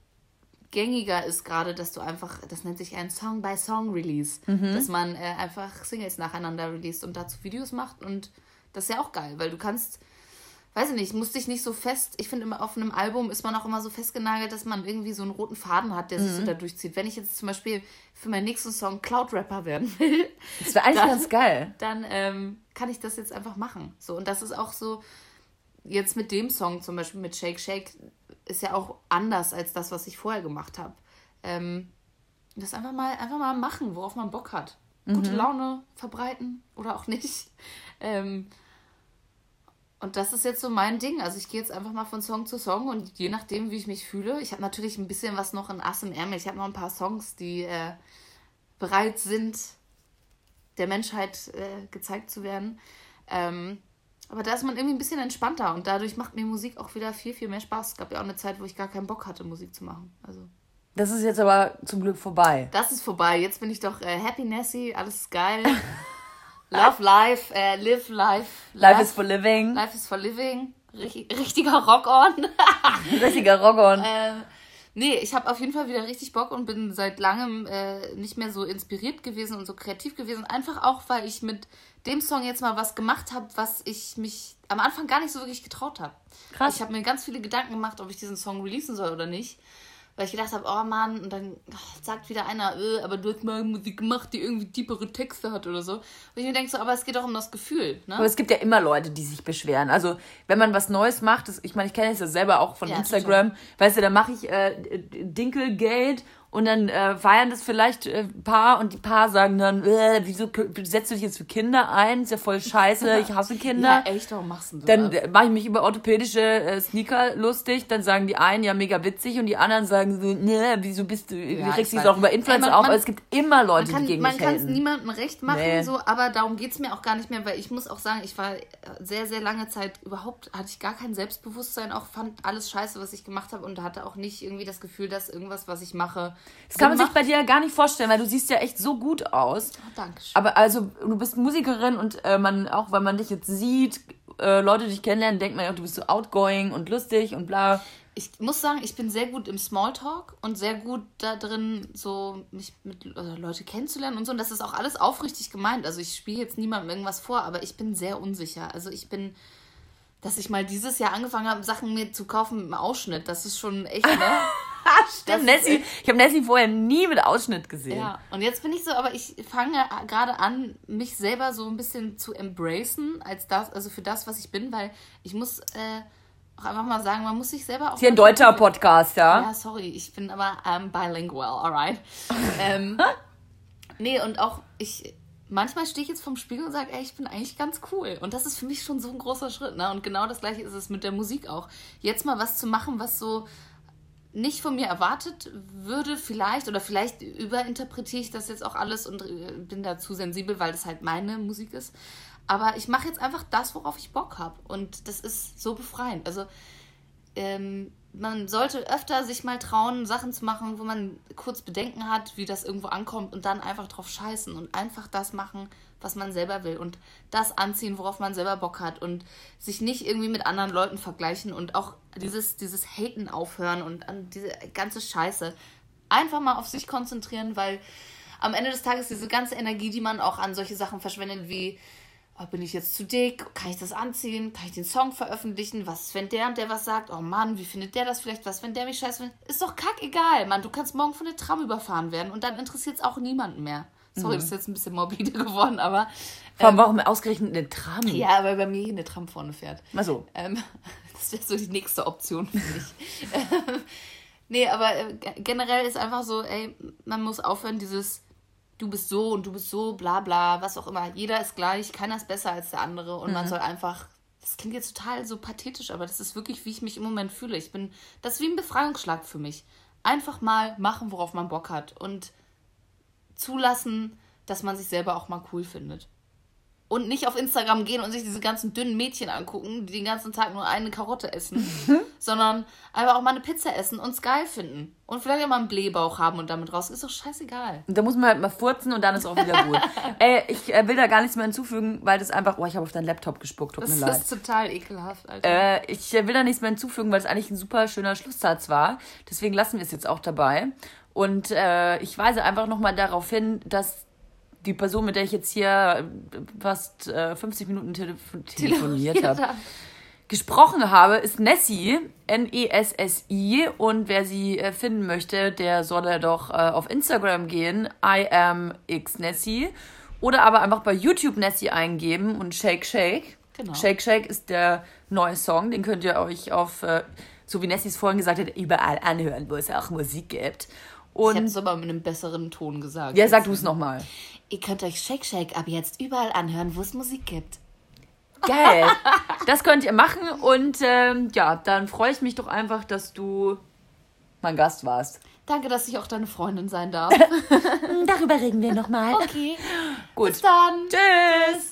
gängiger ist gerade, dass du einfach, das nennt sich ein Song-by-Song-Release, dass man äh, einfach Singles nacheinander released und dazu Videos macht und das ist ja auch geil, weil du kannst, weiß ich nicht, musst dich nicht so fest, ich finde immer auf einem Album ist man auch immer so festgenagelt, dass man irgendwie so einen roten Faden hat, der sich so da durchzieht. Wenn ich jetzt zum Beispiel für meinen nächsten Song Cloud-Rapper werden will, das wäre eigentlich dann- ganz geil. dann ähm, kann ich das jetzt einfach machen. So, und das ist auch so, jetzt mit dem Song zum Beispiel mit Shake Shake, ist ja auch anders als das, was ich vorher gemacht habe. Ähm, das einfach mal, einfach mal machen, worauf man Bock hat. Gute Laune verbreiten oder auch nicht. Ähm, und das ist jetzt so mein Ding. Also ich gehe jetzt einfach mal von Song zu Song und je nachdem, wie ich mich fühle, ich habe natürlich ein bisschen was noch in Ass im Ärmel. Ich habe noch ein paar Songs, die äh, bereit sind, der Menschheit äh, gezeigt zu werden. Ähm, aber da ist man irgendwie ein bisschen entspannter und dadurch macht mir Musik auch wieder viel, viel mehr Spaß. Es gab ja auch eine Zeit, wo ich gar keinen Bock hatte, Musik zu machen. Also Das ist jetzt aber zum Glück vorbei. das ist vorbei. Jetzt bin ich doch äh, happy Nessie, alles ist geil. Love life, äh, live life. Life is for living. Life is for living. Richtig, richtiger Rock-on. Richtiger Rock-on. Ähm, nee, ich habe auf jeden Fall wieder richtig Bock und bin seit langem äh, nicht mehr so inspiriert gewesen und so kreativ gewesen. Einfach auch, weil ich mit dem Song jetzt mal was gemacht habe, was ich mich am Anfang gar nicht so wirklich getraut habe. Krass. Ich habe mir ganz viele Gedanken gemacht, ob ich diesen Song releasen soll oder nicht. Weil ich gedacht habe, oh Mann, und dann ach, sagt wieder einer, äh, aber du hast mal Musik gemacht, die irgendwie tiefere Texte hat oder so. Und ich mir denke so, aber es geht doch um das Gefühl, ne? Aber es gibt ja immer Leute, die sich beschweren. Also, wenn man was Neues macht, das, ich meine, ich kenne es ja selber auch von Ja, Instagram, weißt du, da mache ich äh, Dinkelgeld und dann äh, feiern das vielleicht äh, ein Paar und die Paar sagen dann, äh, wieso setzt du dich jetzt für Kinder ein? Ist ja voll scheiße, ich hasse Kinder. Ja, echt, warum machst du das? Dann äh, mache ich mich über orthopädische äh, Sneaker lustig. Dann sagen die einen ja mega witzig und die anderen sagen so, ne, wieso bist du, wie ich regst du dich auch über Influencer Ey, man- auf? man- Aber es gibt immer Leute, man die gegen kann, man kann es niemandem recht machen, Nee. so, aber darum geht es mir auch gar nicht mehr, weil ich muss auch sagen, ich war sehr, sehr lange Zeit überhaupt, hatte ich gar kein Selbstbewusstsein, auch fand alles scheiße, was ich gemacht habe und hatte auch nicht irgendwie das Gefühl, dass irgendwas, was ich mache, Das kann man sich bei dir ja gar nicht vorstellen, weil du siehst ja echt so gut aus. macht. Dankeschön. Aber also, du bist Musikerin und äh, man, auch wenn man dich jetzt sieht äh, Leute dich kennenlernen, denkt man ja, du bist so outgoing und lustig und bla. Ich muss sagen, ich bin sehr gut im Smalltalk und sehr gut da drin, so mich mit also Leute kennenzulernen und so. Und das ist auch alles aufrichtig gemeint. Also ich spiele jetzt niemandem irgendwas vor, aber ich bin sehr unsicher. Also ich bin, dass ich mal dieses Jahr angefangen habe, Sachen mir zu kaufen mit einem Ausschnitt. Das ist schon echt, ne? Stimmt, Nessie. Ich habe Nessie vorher nie mit Ausschnitt gesehen. Ja, und jetzt bin ich so, aber ich fange gerade an, mich selber so ein bisschen zu embracen, als das, also für das, was ich bin, weil ich muss äh, auch einfach mal sagen, man muss sich selber auch. Hier ein deutscher Podcast, ja? Ja, sorry, ich bin aber ähm, bilingual, alright. ähm, nee, und auch ich. Manchmal stehe ich jetzt vorm Spiegel und sage, ey, ich bin eigentlich ganz cool. Und das ist für mich schon so ein großer Schritt. Ne? Und genau das gleiche ist es mit der Musik auch. Jetzt mal was zu machen, was so nicht von mir erwartet würde, vielleicht, oder vielleicht überinterpretiere ich das jetzt auch alles und äh, bin da zu sensibel, weil das halt meine Musik ist. Aber ich mache jetzt einfach das, worauf ich Bock habe. Und das ist so befreiend. Also, ähm, man sollte öfter sich mal trauen, Sachen zu machen, wo man kurz Bedenken hat, wie das irgendwo ankommt und dann einfach drauf scheißen und einfach das machen, was man selber will und das anziehen, worauf man selber Bock hat und sich nicht irgendwie mit anderen Leuten vergleichen und auch dieses, dieses Haten aufhören und an diese ganze Scheiße. Einfach mal auf sich konzentrieren, weil am Ende des Tages diese ganze Energie, die man auch an solche Sachen verschwendet, wie bin ich jetzt zu dick? Kann ich das anziehen? Kann ich den Song veröffentlichen? Was, wenn der und der was sagt? Oh Mann, wie findet der das vielleicht? Was, wenn der mich scheiße findet? Ist doch kackegal, Mann. Du kannst morgen von der Tram überfahren werden und dann interessiert es auch niemanden mehr. Sorry, Mhm. das ist jetzt ein bisschen morbide geworden, aber. Vor allem, warum ausgerechnet eine Tram? Ja, weil bei mir hier eine Tram vorne fährt. Ach so. Ähm, das wäre so die nächste Option für mich. ähm, nee, aber äh, ge- generell ist einfach so, ey, man muss aufhören, dieses du bist so und du bist so, bla bla, was auch immer. Jeder ist gleich, keiner ist besser als der andere und man soll einfach. Das klingt jetzt total so pathetisch, aber das ist wirklich, wie ich mich im Moment fühle. Ich bin, das ist wie ein Befreiungsschlag für mich. Einfach mal machen, worauf man Bock hat und zulassen, dass man sich selber auch mal cool findet. Und nicht auf Instagram gehen und sich diese ganzen dünnen Mädchen angucken, die den ganzen Tag nur eine Karotte essen, sondern einfach auch mal eine Pizza essen und es geil finden. Und vielleicht auch mal einen Blähbauch haben und damit raus. Ist doch scheißegal. Und da muss man halt mal furzen und dann ist auch wieder gut. Ey, ich äh, will da gar nichts mehr hinzufügen, weil das einfach. Oh, ich habe auf deinen Laptop gespuckt, tut Das mir leid. ist total ekelhaft, Alter. Äh, ich äh, will da nichts mehr hinzufügen, weil es eigentlich ein super schöner Schlusssatz war. Deswegen lassen wir es jetzt auch dabei. Und äh, ich weise einfach nochmal darauf hin, dass die Person, mit der ich jetzt hier äh, fast äh, 50 Minuten telefo telefoniert habe, gesprochen habe, ist Nessie, N-E-S-S-I. Und wer sie äh, finden möchte, der soll doch äh, auf Instagram gehen, I am X Nessie. Oder aber einfach bei YouTube Nessie eingeben und Shake Shake. Genau. Shake Shake ist der neue Song, den könnt ihr euch auf, äh, so wie Nessie es vorhin gesagt hat, überall anhören, wo es auch Musik gibt. ich habe Und es aber mit einem besseren Ton gesagt. ja, sag du es nochmal. Ihr könnt euch Shake Shake ab jetzt überall anhören, wo es Musik gibt. Geil. Das könnt ihr machen und ähm, ja, dann freue ich mich doch einfach, dass du mein Gast warst. Danke, dass ich auch deine Freundin sein darf. Darüber reden wir nochmal. Okay. Gut. Bis dann. Tschüss.